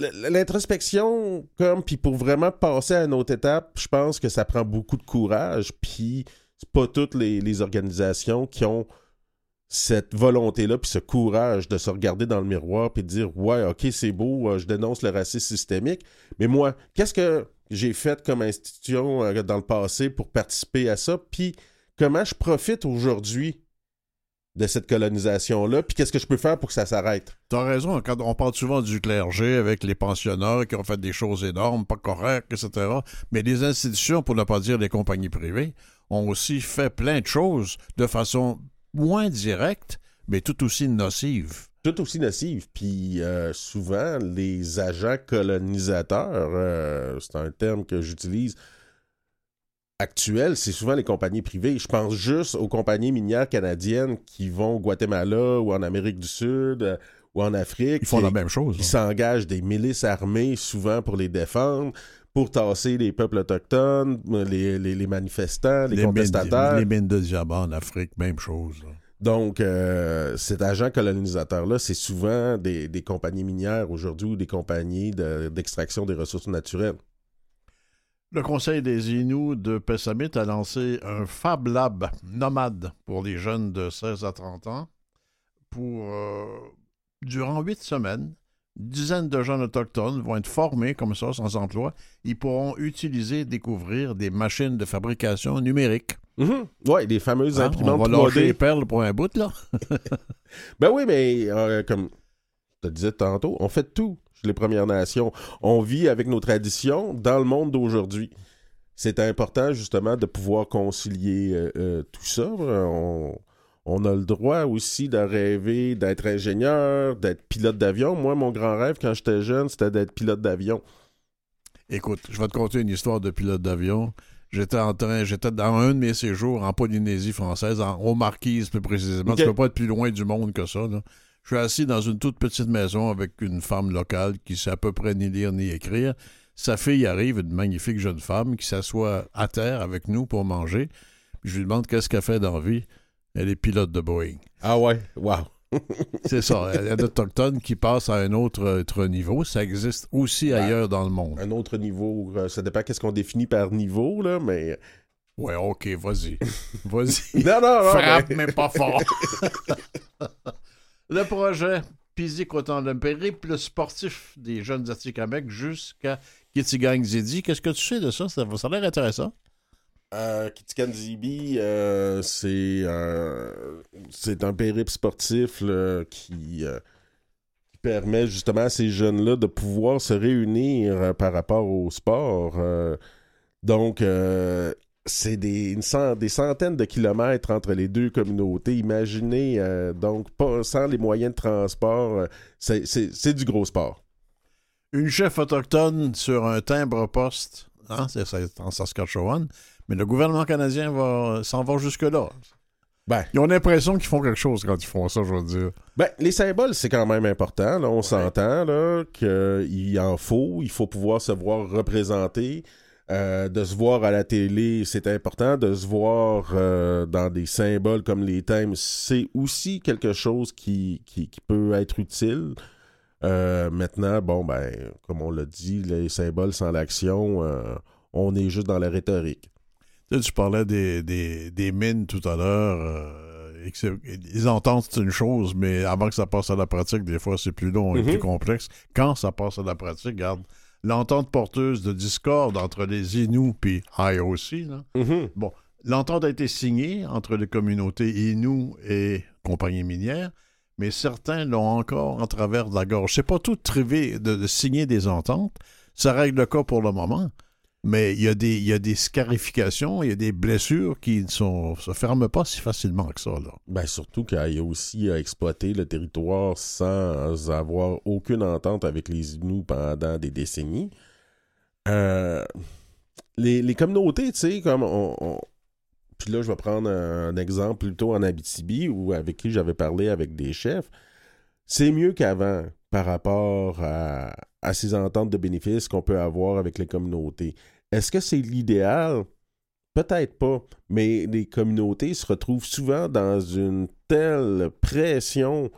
L'introspection, comme, puis pour vraiment passer à une autre étape, je pense que ça prend beaucoup de courage, puis c'est pas toutes les, les organisations qui ont cette volonté-là, puis ce courage de se regarder dans le miroir, puis de dire Ouais, ok, c'est beau, euh, je dénonce le racisme systémique, mais moi, qu'est-ce que j'ai fait comme institution euh, dans le passé pour participer à ça, puis comment je profite aujourd'hui de cette colonisation-là, puis qu'est-ce que je peux faire pour que ça s'arrête? T'as raison, quand on parle souvent du clergé avec les pensionnats qui ont fait des choses énormes, pas correctes, etc. Mais les institutions, pour ne pas dire les compagnies privées, ont aussi fait plein de choses de façon moins directe, mais tout aussi nocive. tout aussi nocive. Puis euh, souvent, les agents colonisateurs, euh, c'est un terme que j'utilise actuel, c'est souvent les compagnies privées. Je pense juste aux compagnies minières canadiennes qui vont au Guatemala ou en Amérique du Sud euh, ou en Afrique. Ils font la même chose. qui hein. s'engagent des milices armées souvent pour les défendre, pour tasser les peuples autochtones, les, les- les manifestants, les, mines, contestataires. les mines de diamants en Afrique, même chose. là. Donc, euh, cet agent colonisateur-là, c'est souvent des, des compagnies minières aujourd'hui ou des compagnies de- d'extraction des ressources naturelles. Le Conseil des Inuits de Pessamit a lancé un Fab Lab nomade pour les jeunes de 16 à 30 ans pour, euh, durant huit semaines, une dizaine de jeunes autochtones vont être formés comme ça, sans emploi. Ils pourront utiliser, découvrir des machines de fabrication numérique. Oui, les fameuses Hein, imprimantes on va lâcher 3D. les perles pour un bout, là. Ben oui, mais euh, comme te disais tantôt, on fait tout chez les Premières Nations. On vit avec nos traditions dans le monde d'aujourd'hui. C'est important justement de pouvoir concilier euh, euh, tout ça. On, on a le droit aussi de rêver d'être ingénieur, d'être pilote d'avion. Moi, mon grand rêve quand j'étais jeune, c'était d'être pilote d'avion. Écoute, je vais te conter une histoire de pilote d'avion. J'étais en train, j'étais dans un de mes séjours en Polynésie française, en, aux Marquises plus précisément. Ok. Tu peux pas être plus loin du monde que ça. là. Je suis assis dans une toute petite maison avec une femme locale qui sait à peu près ni lire ni écrire. Sa fille arrive, une magnifique jeune femme qui s'assoit à terre avec nous pour manger. Je lui demande qu'est-ce qu'elle fait dans la vie. Elle est pilote de Boeing. Ah ouais, wow. C'est ça. Elle est autochtone qui passe à un autre, autre niveau. Ça existe aussi ailleurs dans le monde. Un autre niveau, euh, ça dépend qu'est-ce qu'on définit par niveau, là, mais... Ouais, ok, vas-y. Vas-y. Non, non, non, Frappe, mais- mais pas fort. le projet Pisic autant d'un périple sportif des jeunes Atikamekw jusqu'à Kitigang Zidi. Qu'est-ce que tu sais de ça? Ça, ça a l'air intéressant. Euh, Kitikan Zibi, euh, c'est un, c'est un périple sportif qui, euh, qui permet justement à ces jeunes-là de pouvoir se réunir euh, par rapport au sport. euh. donc, euh, c'est des, cent- des centaines de kilomètres entre les deux communautés. Imaginez, euh, donc, pas, sans les moyens de transport, euh, c'est, du gros sport. Une chef autochtone sur un timbre-poste, hein, c'est, c'est en Saskatchewan, mais le gouvernement canadien va, s'en va jusque-là. Ben, Ils ont l'impression qu'ils font quelque chose quand ils font ça, je veux dire. Ben, les symboles, c'est quand même important. Là. On s'entend là, qu'il en faut. Il faut pouvoir se voir représenté. Euh, de se voir à la télé, c'est important. De se voir euh, dans des symboles comme les thèmes, c'est aussi quelque chose qui, qui, qui peut être utile. Euh, maintenant, bon, ben, comme on l'a dit, les symboles sans l'action, on est juste dans la rhétorique. Tu, parlais des, des, des mines tout à l'heure. les ententes, c'est une chose, mais avant que ça passe à la pratique, des fois, c'est plus long et Mhm. plus complexe. Quand ça passe à la pratique, regarde, l'entente porteuse de discorde entre les Inuits puis IOC, là, Mhm. l'entente a été signée entre les communautés Inuits et compagnies minières, mais certains l'ont encore en travers de la gorge. C'est pas tout trivé de, de signer des ententes. Ça règle le cas pour le moment. Mais il y, a des, il y a des scarifications, il y a des blessures qui ne se ferment pas si facilement que ça. Là. Ben, surtout qu'il a aussi à exploiter le territoire sans avoir aucune entente avec les Inuits pendant des décennies. Euh, les, les communautés, tu sais, comme on, Puis là, je vais prendre un, exemple plutôt en Abitibi, ou avec qui j'avais parlé avec des chefs. C'est mieux qu'avant par rapport à, à ces ententes de bénéfices qu'on peut avoir avec les communautés. Est-ce que c'est l'idéal? Peut-être pas, mais les communautés se retrouvent souvent dans une telle pression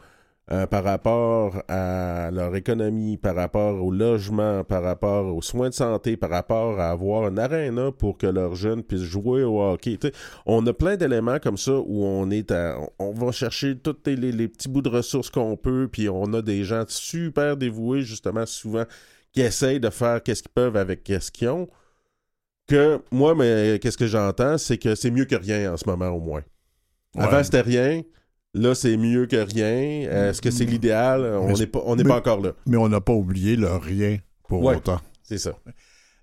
euh, par rapport à leur économie, par rapport au logement, par rapport aux soins de santé, par rapport à avoir un aréna pour que leurs jeunes puissent jouer au hockey. T'sais, on a plein d'éléments comme ça où on est à, on va chercher tous les, les- les petits bouts de ressources qu'on peut, puis on a des gens super dévoués, justement, souvent, qui essayent de faire qu'est-ce qu'ils peuvent avec qu'est-ce qu'ils ont. Que moi, mais qu'est-ce que j'entends, c'est que c'est mieux que rien en ce moment, au moins. Avant, c'était rien. Là, c'est mieux que rien. Est-ce que c'est l'idéal? On n'est pas, on n'est pas encore là. Mais on n'a pas oublié le rien pour Ouais. autant. C'est ça.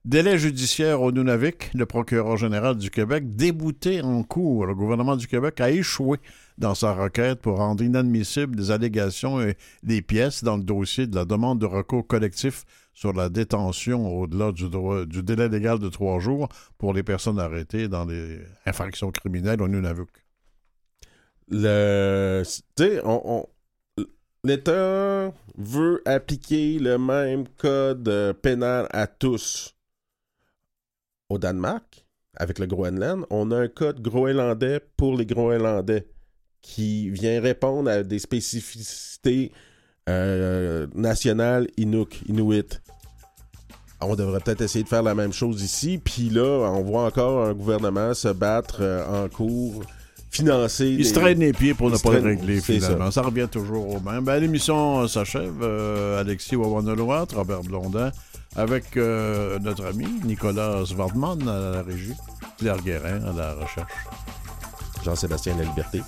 Délai judiciaire au Nunavik, le procureur général du Québec, débouté en cours. Le gouvernement du Québec a échoué dans sa requête pour rendre inadmissibles des allégations et des pièces dans le dossier de la demande de recours collectif sur la détention au-delà du, droit- du délai légal de trois jours pour les personnes arrêtées dans des infractions criminelles au Nunavik. Le, tu sais, on, l'État veut appliquer le même code euh, pénal à tous. Au Danemark, avec le Groenland, on a un code groenlandais pour les Groenlandais qui vient répondre à des spécificités euh, nationales Inuk, Inuit. On devrait peut-être essayer de faire la même chose ici. Puis là, on voit encore un gouvernement se battre euh, en cours, financer. Il se des- traîne les pieds pour ne pas le régler finalement. Ça. revient toujours au même. Ben, L'émission s'achève. Euh, Alexis Wawanoloat, Robert Blondin, avec euh, notre ami Nicolas Svardman à la régie, Claire Guérin à la recherche. Jean-Sébastien La Liberté.